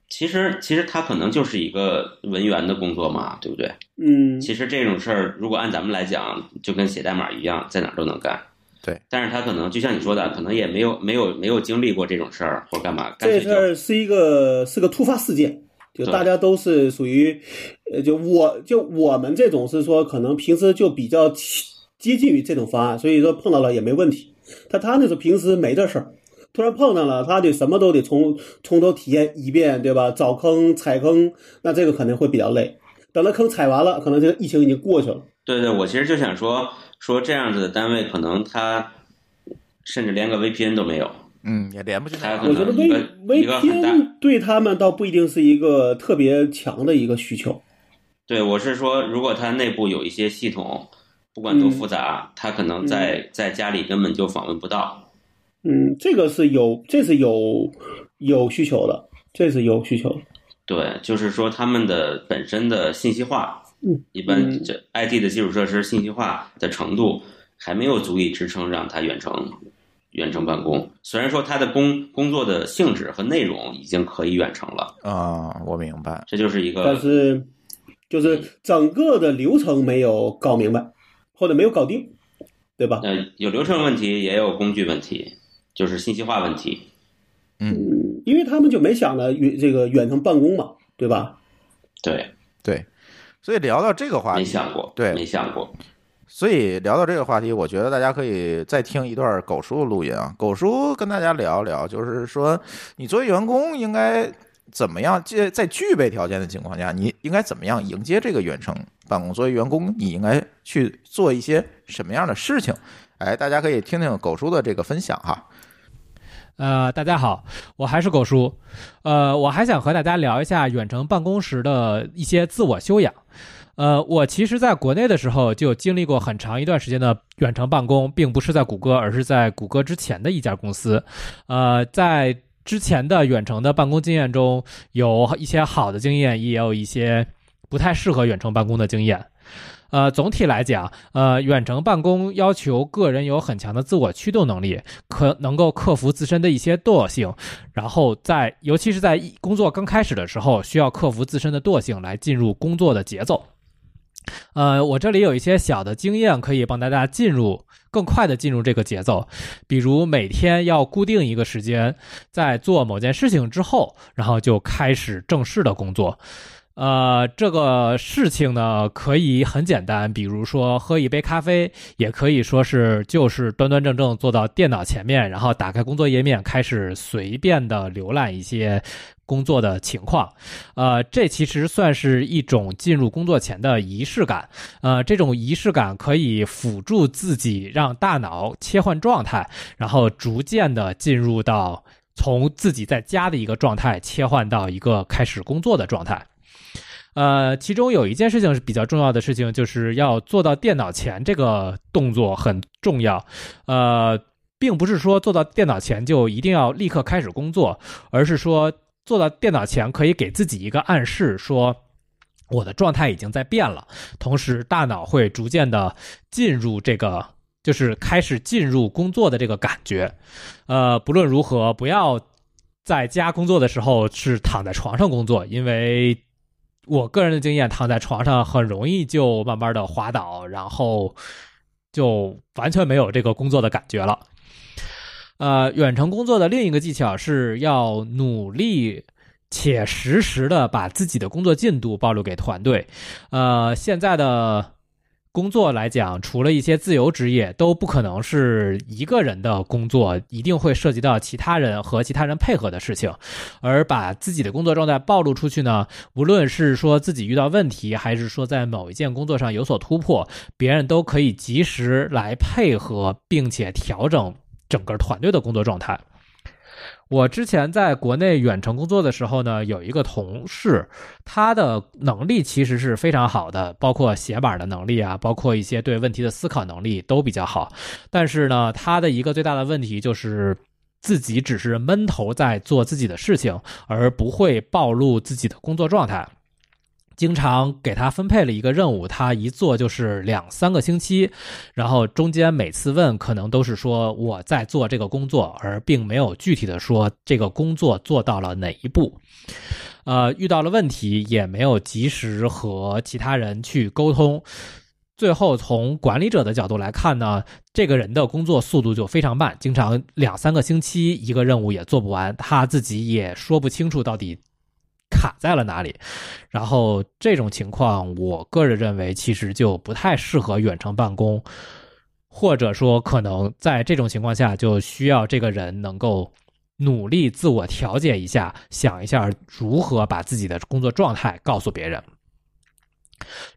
其实，其实他可能就是一个文员的工作嘛，对不对？嗯，其实这种事儿，如果按咱们来讲，就跟写代码一样，在哪儿都能干。对，但是他可能就像你说的，可能也没有没有没有经历过这种事儿，或者干嘛，干这事儿是一个是个突发事件，就大家都是属于，呃，就我就我们这种是说可能平时就比较接接近于这种方案，所以说碰到了也没问题。但他那是平时没这事儿，突然碰上了，他得什么都得从从头体验一遍，对吧？找坑踩坑，那这个可能会比较累。等到坑踩完了，可能这个疫情已经过去了。对对，我其实就想说说这样子的单位，可能他甚至连个 VPN 都没有。嗯，也连不进来还有可。我觉得能一个 V 一个很大 VPN 对他们倒不一定是一个特别强的一个需求。对，我是说，如果它内部有一些系统，不管多嗯复杂，他可能在在家里根本就访问不到。嗯，这个是有，这是有有需求的，这是有需求的。对，就是说他们的本身的信息化，嗯一般嗯这 IT 的基础设施信息化的程度还没有足以支撑让它远程远程办公。虽然说他的工工作的性质和内容已经可以远程了，啊，我明白。这就是一个但是就是整个的流程没有搞明白，或者没有搞定，对吧？呃有流程问题，也有工具问题，就是信息化问题。嗯，嗯，因为他们就没想着远这个远程办公嘛，对吧？对，对。所以聊到这个话题，没想过，对没想过。所以聊到这个话题，我觉得大家可以再听一段狗叔的录音啊。狗叔跟大家聊一聊，就是说你作为员工应该怎么样，在在具备条件的情况下，你应该怎么样迎接这个远程办公？作为员工，你应该去做一些什么样的事情？哎，大家可以听听狗叔的这个分享哈。呃，大家好，我还是狗叔。呃，我还想和大家聊一下远程办公时的一些自我修养。呃，我其实在国内的时候就经历过很长一段时间的远程办公，并不是在谷歌，而是在谷歌之前的一家公司。呃，在之前的远程的办公经验中有一些好的经验，也有一些不太适合远程办公的经验。呃，总体来讲，呃，远程办公要求个人有很强的自我驱动能力，可能够克服自身的一些惰性，然后在尤其是在工作刚开始的时候，需要克服自身的惰性来进入工作的节奏。呃，我这里有一些小的经验可以帮大家进入更快的进入这个节奏，比如每天要固定一个时间，在做某件事情之后，然后就开始正式的工作。呃，这个事情呢，可以很简单，比如说喝一杯咖啡，也可以说是就是端端正正坐到电脑前面，然后打开工作页面，开始随便的浏览一些工作的情况。呃，这其实算是一种进入工作前的仪式感。呃，这种仪式感可以辅助自己让大脑切换状态，然后逐渐的进入到从自己在家的一个状态切换到一个开始工作的状态。呃，其中有一件事情是比较重要的事情，就是要坐到电脑前这个动作很重要。呃，并不是说坐到电脑前就一定要立刻开始工作，而是说坐到电脑前可以给自己一个暗示，说我的状态已经在变了，同时大脑会逐渐的进入这个，就是开始进入工作的这个感觉。呃，不论如何，不要在家工作的时候是躺在床上工作，因为。我个人的经验，躺在床上很容易就慢慢的滑倒，然后就完全没有这个工作的感觉了。呃，远程工作的另一个技巧是要努力且实时的把自己的工作进度暴露给团队。呃，现在的。工作来讲，除了一些自由职业，都不可能是一个人的工作，一定会涉及到其他人和其他人配合的事情。而把自己的工作状态暴露出去呢，无论是说自己遇到问题，还是说在某一件工作上有所突破，别人都可以及时来配合，并且调整整个团队的工作状态。我之前在国内远程工作的时候呢，有一个同事，他的能力其实是非常好的，包括写板的能力啊，包括一些对问题的思考能力都比较好。但是呢，他的一个最大的问题就是自己只是闷头在做自己的事情，而不会暴露自己的工作状态。经常给他分配了一个任务，他一做就是两三个星期，然后中间每次问可能都是说我在做这个工作，而并没有具体的说这个工作做到了哪一步。呃，遇到了问题也没有及时和其他人去沟通，最后从管理者的角度来看呢，这个人的工作速度就非常慢，经常两三个星期一个任务也做不完，他自己也说不清楚到底。卡在了哪里？然后这种情况，我个人认为其实就不太适合远程办公，或者说可能在这种情况下，就需要这个人能够努力自我调节一下，想一下如何把自己的工作状态告诉别人。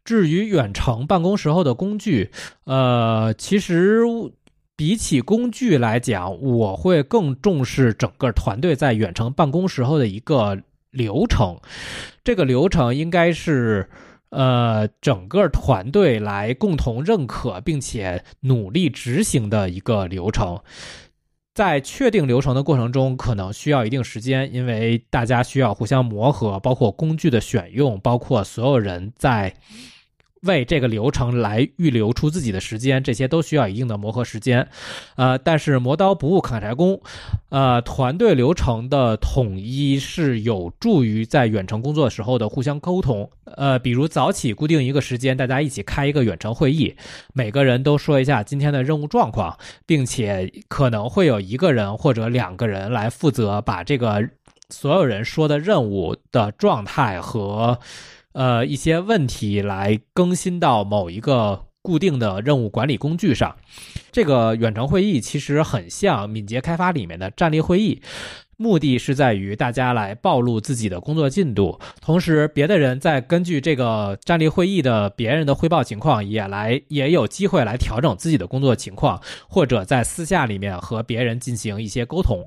至于远程办公时候的工具，呃，其实比起工具来讲，我会更重视整个团队在远程办公时候的一个。流程，这个流程应该是，呃，整个团队来共同认可并且努力执行的一个流程。在确定流程的过程中，可能需要一定时间，因为大家需要互相磨合，包括工具的选用，包括所有人在。为这个流程来预留出自己的时间，这些都需要一定的磨合时间，呃，但是磨刀不误砍柴工，呃，团队流程的统一是有助于在远程工作时候的互相沟通，呃，比如早起固定一个时间，大家一起开一个远程会议，每个人都说一下今天的任务状况，并且可能会有一个人或者两个人来负责把这个所有人说的任务的状态和。呃，一些问题来更新到某一个固定的任务管理工具上。这个远程会议其实很像敏捷开发里面的站立会议，目的是在于大家来暴露自己的工作进度，同时别的人在根据这个站立会议的别人的汇报情况，也来也有机会来调整自己的工作情况，或者在私下里面和别人进行一些沟通。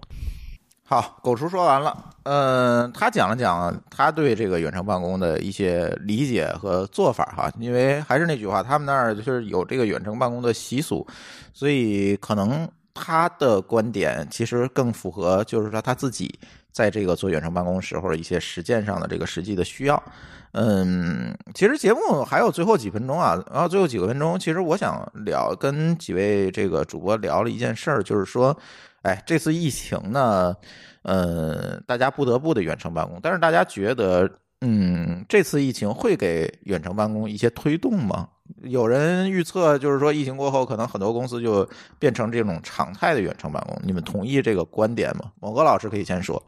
好，狗叔说完了。嗯，他讲了讲他对这个远程办公的一些理解和做法哈。因为还是那句话，他们那儿就是有这个远程办公的习俗，所以可能他的观点其实更符合，就是说他自己在这个做远程办公时候一些实践上的这个实际的需要。嗯，其实节目还有最后几分钟啊，然后最后几个分钟，其实我想聊跟几位这个主播聊了一件事儿，就是说，哎，这次疫情呢，呃，大家不得不的远程办公，但是大家觉得，嗯，这次疫情会给远程办公一些推动吗？有人预测，就是说疫情过后，可能很多公司就变成这种常态的远程办公。你们同意这个观点吗？某个老师可以先说。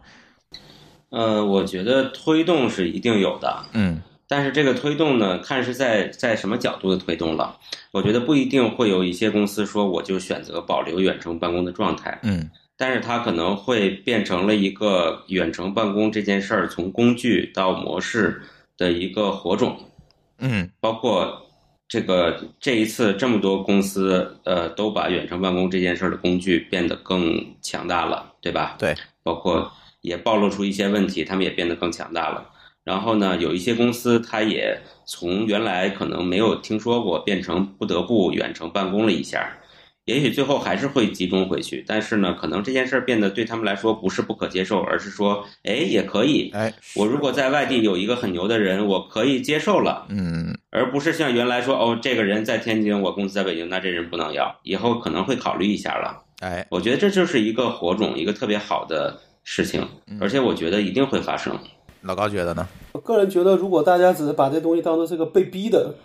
呃，我觉得推动是一定有的，嗯但是这个推动呢，看是在在什么角度的推动了。我觉得不一定会有一些公司说我就选择保留远程办公的状态，嗯但是它可能会变成了一个远程办公这件事儿从工具到模式的一个火种。嗯包括这个这一次这么多公司，呃，都把远程办公这件事儿的工具变得更强大了，对吧？对，包括也暴露出一些问题，他们也变得更强大了。然后呢，有一些公司它也从原来可能没有听说过，变成不得不远程办公了一下。也许最后还是会集中回去，但是呢，可能这件事儿变得对他们来说不是不可接受，而是说，哎，也可以。哎，我如果在外地有一个很牛的人，我可以接受了。嗯而不是像原来说哦，这个人在天津，我公司在北京，那这人不能要，以后可能会考虑一下了。哎，我觉得这就是一个火种，一个特别好的事情，而且我觉得一定会发生。老高觉得呢？我个人觉得，如果大家只是把这东西当做是个被逼的，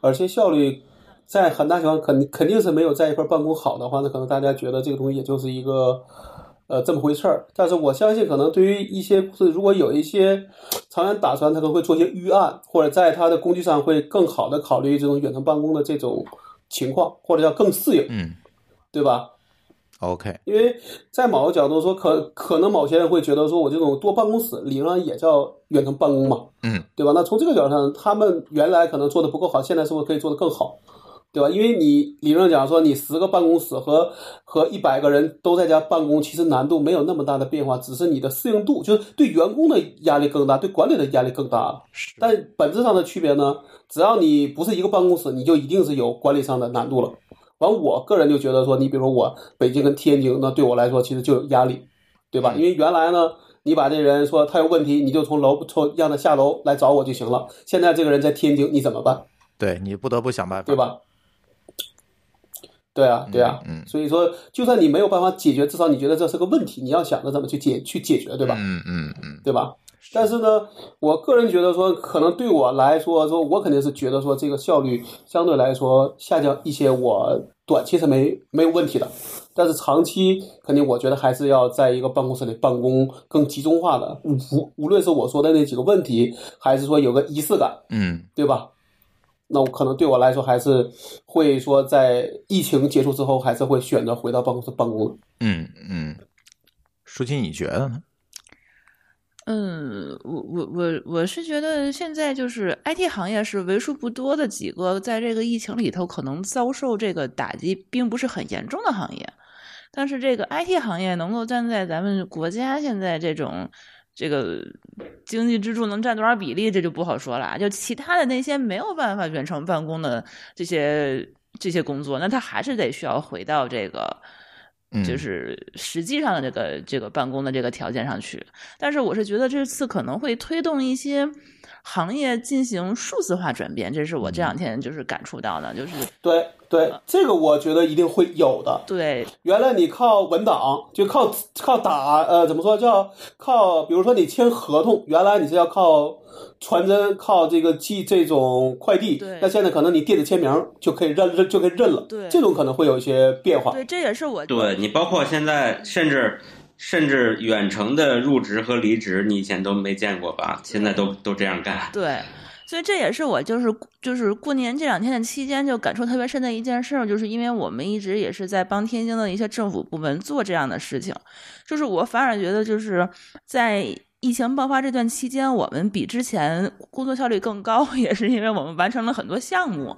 而且效率在很大情况肯肯定是没有在一块儿办公好的话，那可能大家觉得这个东西也就是一个呃这么回事儿。但是我相信，可能对于一些公司，如果有一些长远打算，他可能会做一些预案，或者在他的工具上会更好的考虑这种远程办公的这种情况，或者叫更适应，嗯对吧？，OK，因为在某个角度说，可可能某些人会觉得说，我这种多办公室理论上也叫远程办公嘛，嗯，对吧？那从这个角度上，他们原来可能做的不够好，现在是不是可以做得更好，对吧？因为你理论上讲说，你十个办公室和和一百个人都在家办公，其实难度没有那么大的变化，只是你的适应度，就是对员工的压力更大，对管理的压力更大了。但本质上的区别呢，只要你不是一个办公室，你就一定是有管理上的难度了。完，我个人就觉得说，你比如说我北京跟天津，那对我来说其实就有压力，对吧？因为原来呢，你把这人说他有问题，你就从楼从让他下楼来找我就行了。现在这个人在天津，你怎么办？对你不得不想办法，对？吧？对啊，对啊，嗯嗯所以说，就算你没有办法解决，至少你觉得这是个问题，你要想着怎么去解去解决，对吧？嗯嗯嗯，对吧？但是呢，我个人觉得说，可能对我来说，说我肯定是觉得说这个效率相对来说下降一些，我短期是没没有问题的，但是长期肯定我觉得还是要在一个办公室里办公更集中化的，无无论是我说的那几个问题，还是说有个仪式感，嗯对吧？那我可能对我来说还是会说，在疫情结束之后，还是会选择回到办公室办公的。嗯嗯，舒淇，你觉得呢？嗯，我我我我是觉得现在就是 IT 行业是为数不多的几个在这个疫情里头可能遭受这个打击并不是很严重的行业，但是这个 IT 行业能够站在咱们国家现在这种这个经济支柱能占多少比例，这就不好说了。就其他的那些没有办法远程办公的这些这些工作，那他还是得需要回到这个。嗯。就是实际上的这个这个办公的这个条件上去，但是我是觉得这次可能会推动一些行业进行数字化转变，这是我这两天就是感触到的，就是对对，这个我觉得一定会有的。对原来你靠文档，就靠靠打，呃，怎么说叫靠？比如说你签合同，原来你是要靠传真，靠这个寄这种快递对，那现在可能你电子签名就可以认认就可以认了。对这种可能会有一些变化。对，这也是我对你，包括现在甚至甚至远程的入职和离职，你以前都没见过吧？现在都都这样干。对，所以这也是我就是就是过年这两天的期间就感触特别深的一件事儿，就是因为我们一直也是在帮天津的一些政府部门做这样的事情，就是我反而觉得就是在。疫情爆发这段期间，我们比之前工作效率更高，也是因为我们完成了很多项目，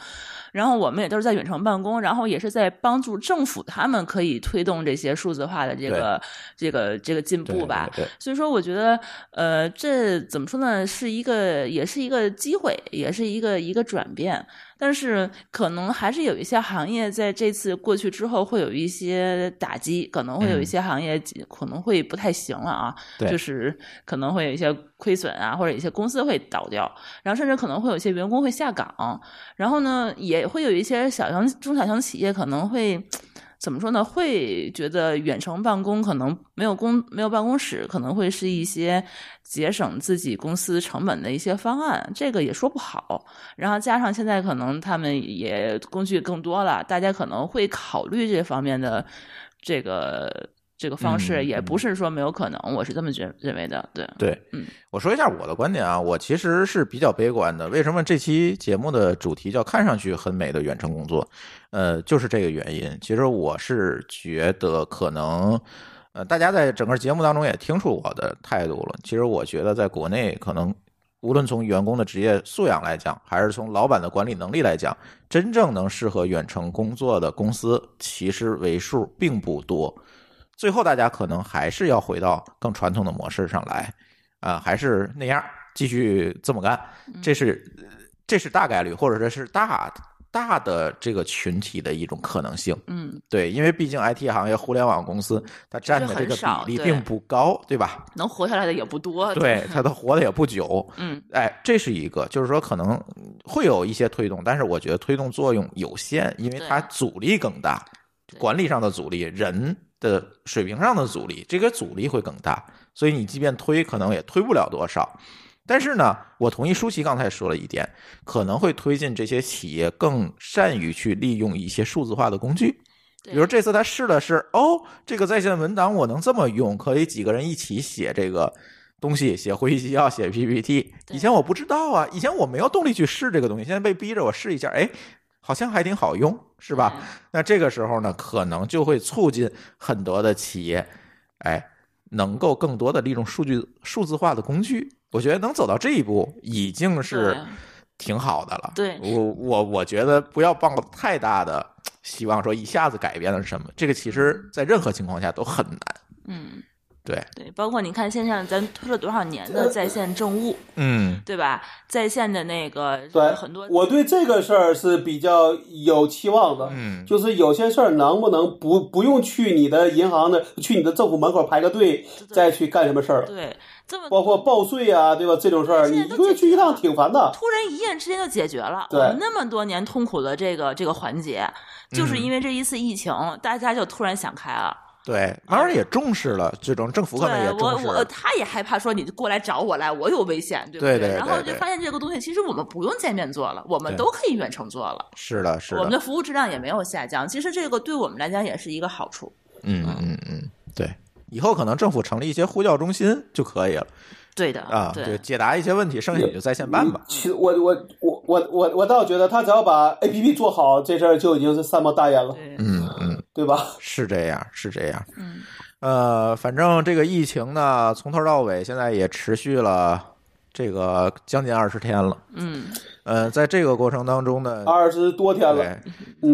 然后我们也都是在远程办公，然后也是在帮助政府他们可以推动这些数字化的这个这个这个进步吧。对对对所以说，我觉得，呃，这怎么说呢？是一个，也是一个机会，也是一个一个转变。但是可能还是有一些行业在这次过去之后会有一些打击，可能会有一些行业可能会不太行了啊，对就是可能会有一些亏损啊，或者一些公司会倒掉，然后甚至可能会有一些员工会下岗，然后呢，也会有一些小型中小型企业可能会。怎么说呢？会觉得远程办公可能没有公没有办公室，可能会是一些节省自己公司成本的一些方案，这个也说不好。然后加上现在可能他们也工具更多了，大家可能会考虑这方面的这个这个方式，嗯也不是说没有可能，我是这么觉认为的。对，对，嗯，我说一下我的观点啊，我其实是比较悲观的。为什么这期节目的主题叫“看上去很美的远程工作”？呃，就是这个原因。其实我是觉得可能，呃，大家在整个节目当中也听出我的态度了。其实我觉得在国内，可能无论从员工的职业素养来讲，还是从老板的管理能力来讲，真正能适合远程工作的公司，其实为数并不多。最后，大家可能还是要回到更传统的模式上来。啊，还是那样，继续这么干，这是这是大概率，或者说是大大的这个群体的一种可能性。嗯，对，因为毕竟 IT 行业、互联网公司它占的这个比例并不高，对吧？能活下来的也不多。对，它都活的也不久。嗯，哎，这是一个，就是说可能会有一些推动，但是我觉得推动作用有限，因为它阻力更大，管理上的阻力、人的水平上的阻力，这个阻力会更大，所以你即便推，可能也推不了多少。但是呢，我同意舒淇刚才说了一点，可能会推进这些企业更善于去利用一些数字化的工具。比如这次他试了试，哦，这个在线文档我能这么用，可以几个人一起写这个东西，写会议纪要，写 PPT。以前我不知道啊，以前我没有动力去试这个东西，现在被逼着我试一下，哎，好像还挺好用，是吧？那这个时候呢，可能就会促进很多的企业，哎，能够更多的利用数据数字化的工具。我觉得能走到这一步，已经是挺好的了。对我我我觉得不要抱太大的希望，说一下子改变了什么，这个其实在任何情况下都很难。嗯，对，对，包括你看，现在咱推了多少年的在线政务，嗯，对吧？在线的那个对，很多，我对这个事儿是比较有期望的。嗯就是有些事儿能不能不不用去你的银行的，去你的政府门口排个队再去干什么事儿？对这么包括报税啊，对吧？这种事儿，一个月去一趟挺烦的。突然一夜之间就解决了，对我们那么多年痛苦的这个这个环节，就是嗯因为这一次疫情，大家就突然想开了。对，慢慢也重视了，这种政府可能也我重视。我他也害怕说你过来找我来，我有危险，对不对对然后就发现这个东西其实我们不用见面做了，我们都可以远程做了，是的，是的我们的的，服务质量也没有下降。其实这个对我们来讲也是一个好处。嗯嗯嗯，对。以后可能政府成立一些呼叫中心就可以了对的啊，对对，解答一些问题，剩下你就在线办吧。其实我我我我我我倒觉得他只要把 A P P 做好，这事儿就已经是善莫大烟了，嗯嗯，对吧？是这样，是这样。嗯，呃，反正这个疫情呢，从头到尾现在也持续了这个将近二十天了。嗯，呃，在这个过程当中呢，二十多天了，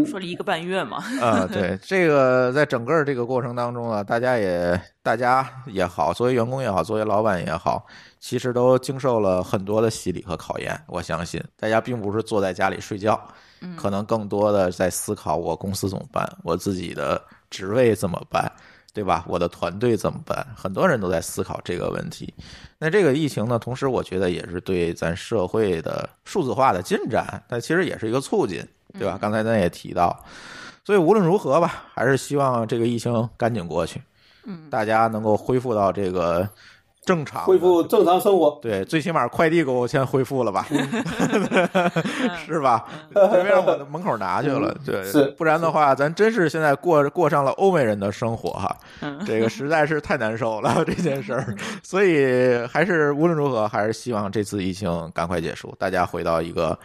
说了一个半月嘛，啊，对，这个在整个这个过程当中啊，大家也大家也好，作为员工也好，作为老板也好，其实都经受了很多的洗礼和考验。我相信大家并不是坐在家里睡觉，嗯可能更多的在思考我公司怎么办，我自己的职位怎么办，对吧？我的团队怎么办？很多人都在思考这个问题。那这个疫情呢，同时我觉得也是对咱社会的数字化的进展，它其实也是一个促进，对吧？刚才咱也提到，所以无论如何吧，还是希望这个疫情赶紧过去，嗯，大家能够恢复到这个正常，恢复正常生活。对，最起码快递给我先恢复了吧，是吧？别让我的门口拿去了，对，是。不然的话，咱真是现在过过上了欧美人的生活哈，嗯。这个实在是太难受了 这件事儿，所以还是无论如何，还是希望这次疫情赶快结束，大家回到一个。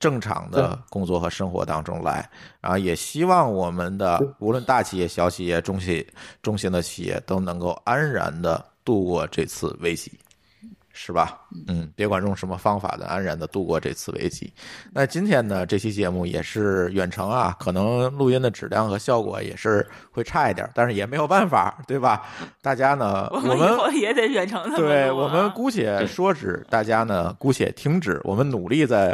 正常的工作和生活当中来，然后也希望我们的无论大企业、小企业、中企、中型的企业都能够安然的度过这次危机。是吧？嗯，别管用什么方法的，安然的度过这次危机。那今天呢，这期节目也是远程啊，可能录音的质量和效果也是会差一点，但是也没有办法，对吧？大家呢，我我们也得远程的。对我们姑且说止，大家呢姑且听止，我们努力在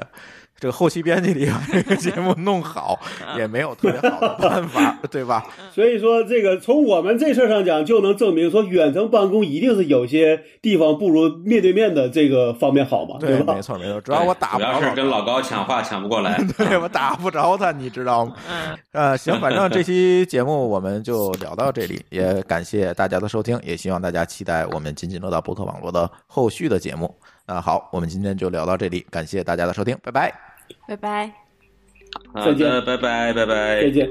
这个后期编辑里把这个节目弄好，也没有特别好的办法，对吧？所以说，这个从我们这事儿上讲，就能证明说，远程办公一定是有些地方不如面对面的这个方面好嘛，对，吧？没错没错，主要我打不主要着是跟老高抢话抢不过来。对我打不着他，你知道吗？嗯，呃，行，反正这期节目我们就聊到这里，也感谢大家的收听，也希望大家期待我们津津乐道博客网络的后续的节目。那好，我们今天就聊到这里，感谢大家的收听，拜拜。拜拜。好再见的，拜拜拜拜再。见。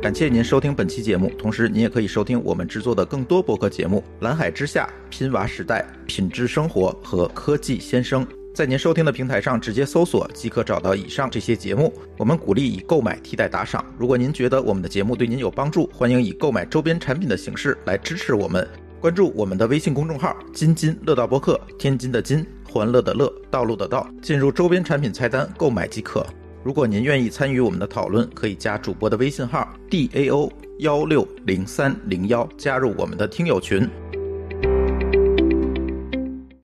感谢您收听本期节目，同时您也可以收听我们制作的更多播客节目《蓝海之下》《拼娃时代》《品质生活》和《科技先生》。在您收听的平台上直接搜索即可找到以上这些节目。我们鼓励以购买替代打赏。如果您觉得我们的节目对您有帮助，欢迎以购买周边产品的形式来支持我们。关注我们的微信公众号“津津乐道播客”，天津的津，欢乐的乐，道路的道，进入周边产品菜单购买即可。如果您愿意参与我们的讨论，可以加主播的微信号 d a o 幺六零三零幺，加入我们的听友群。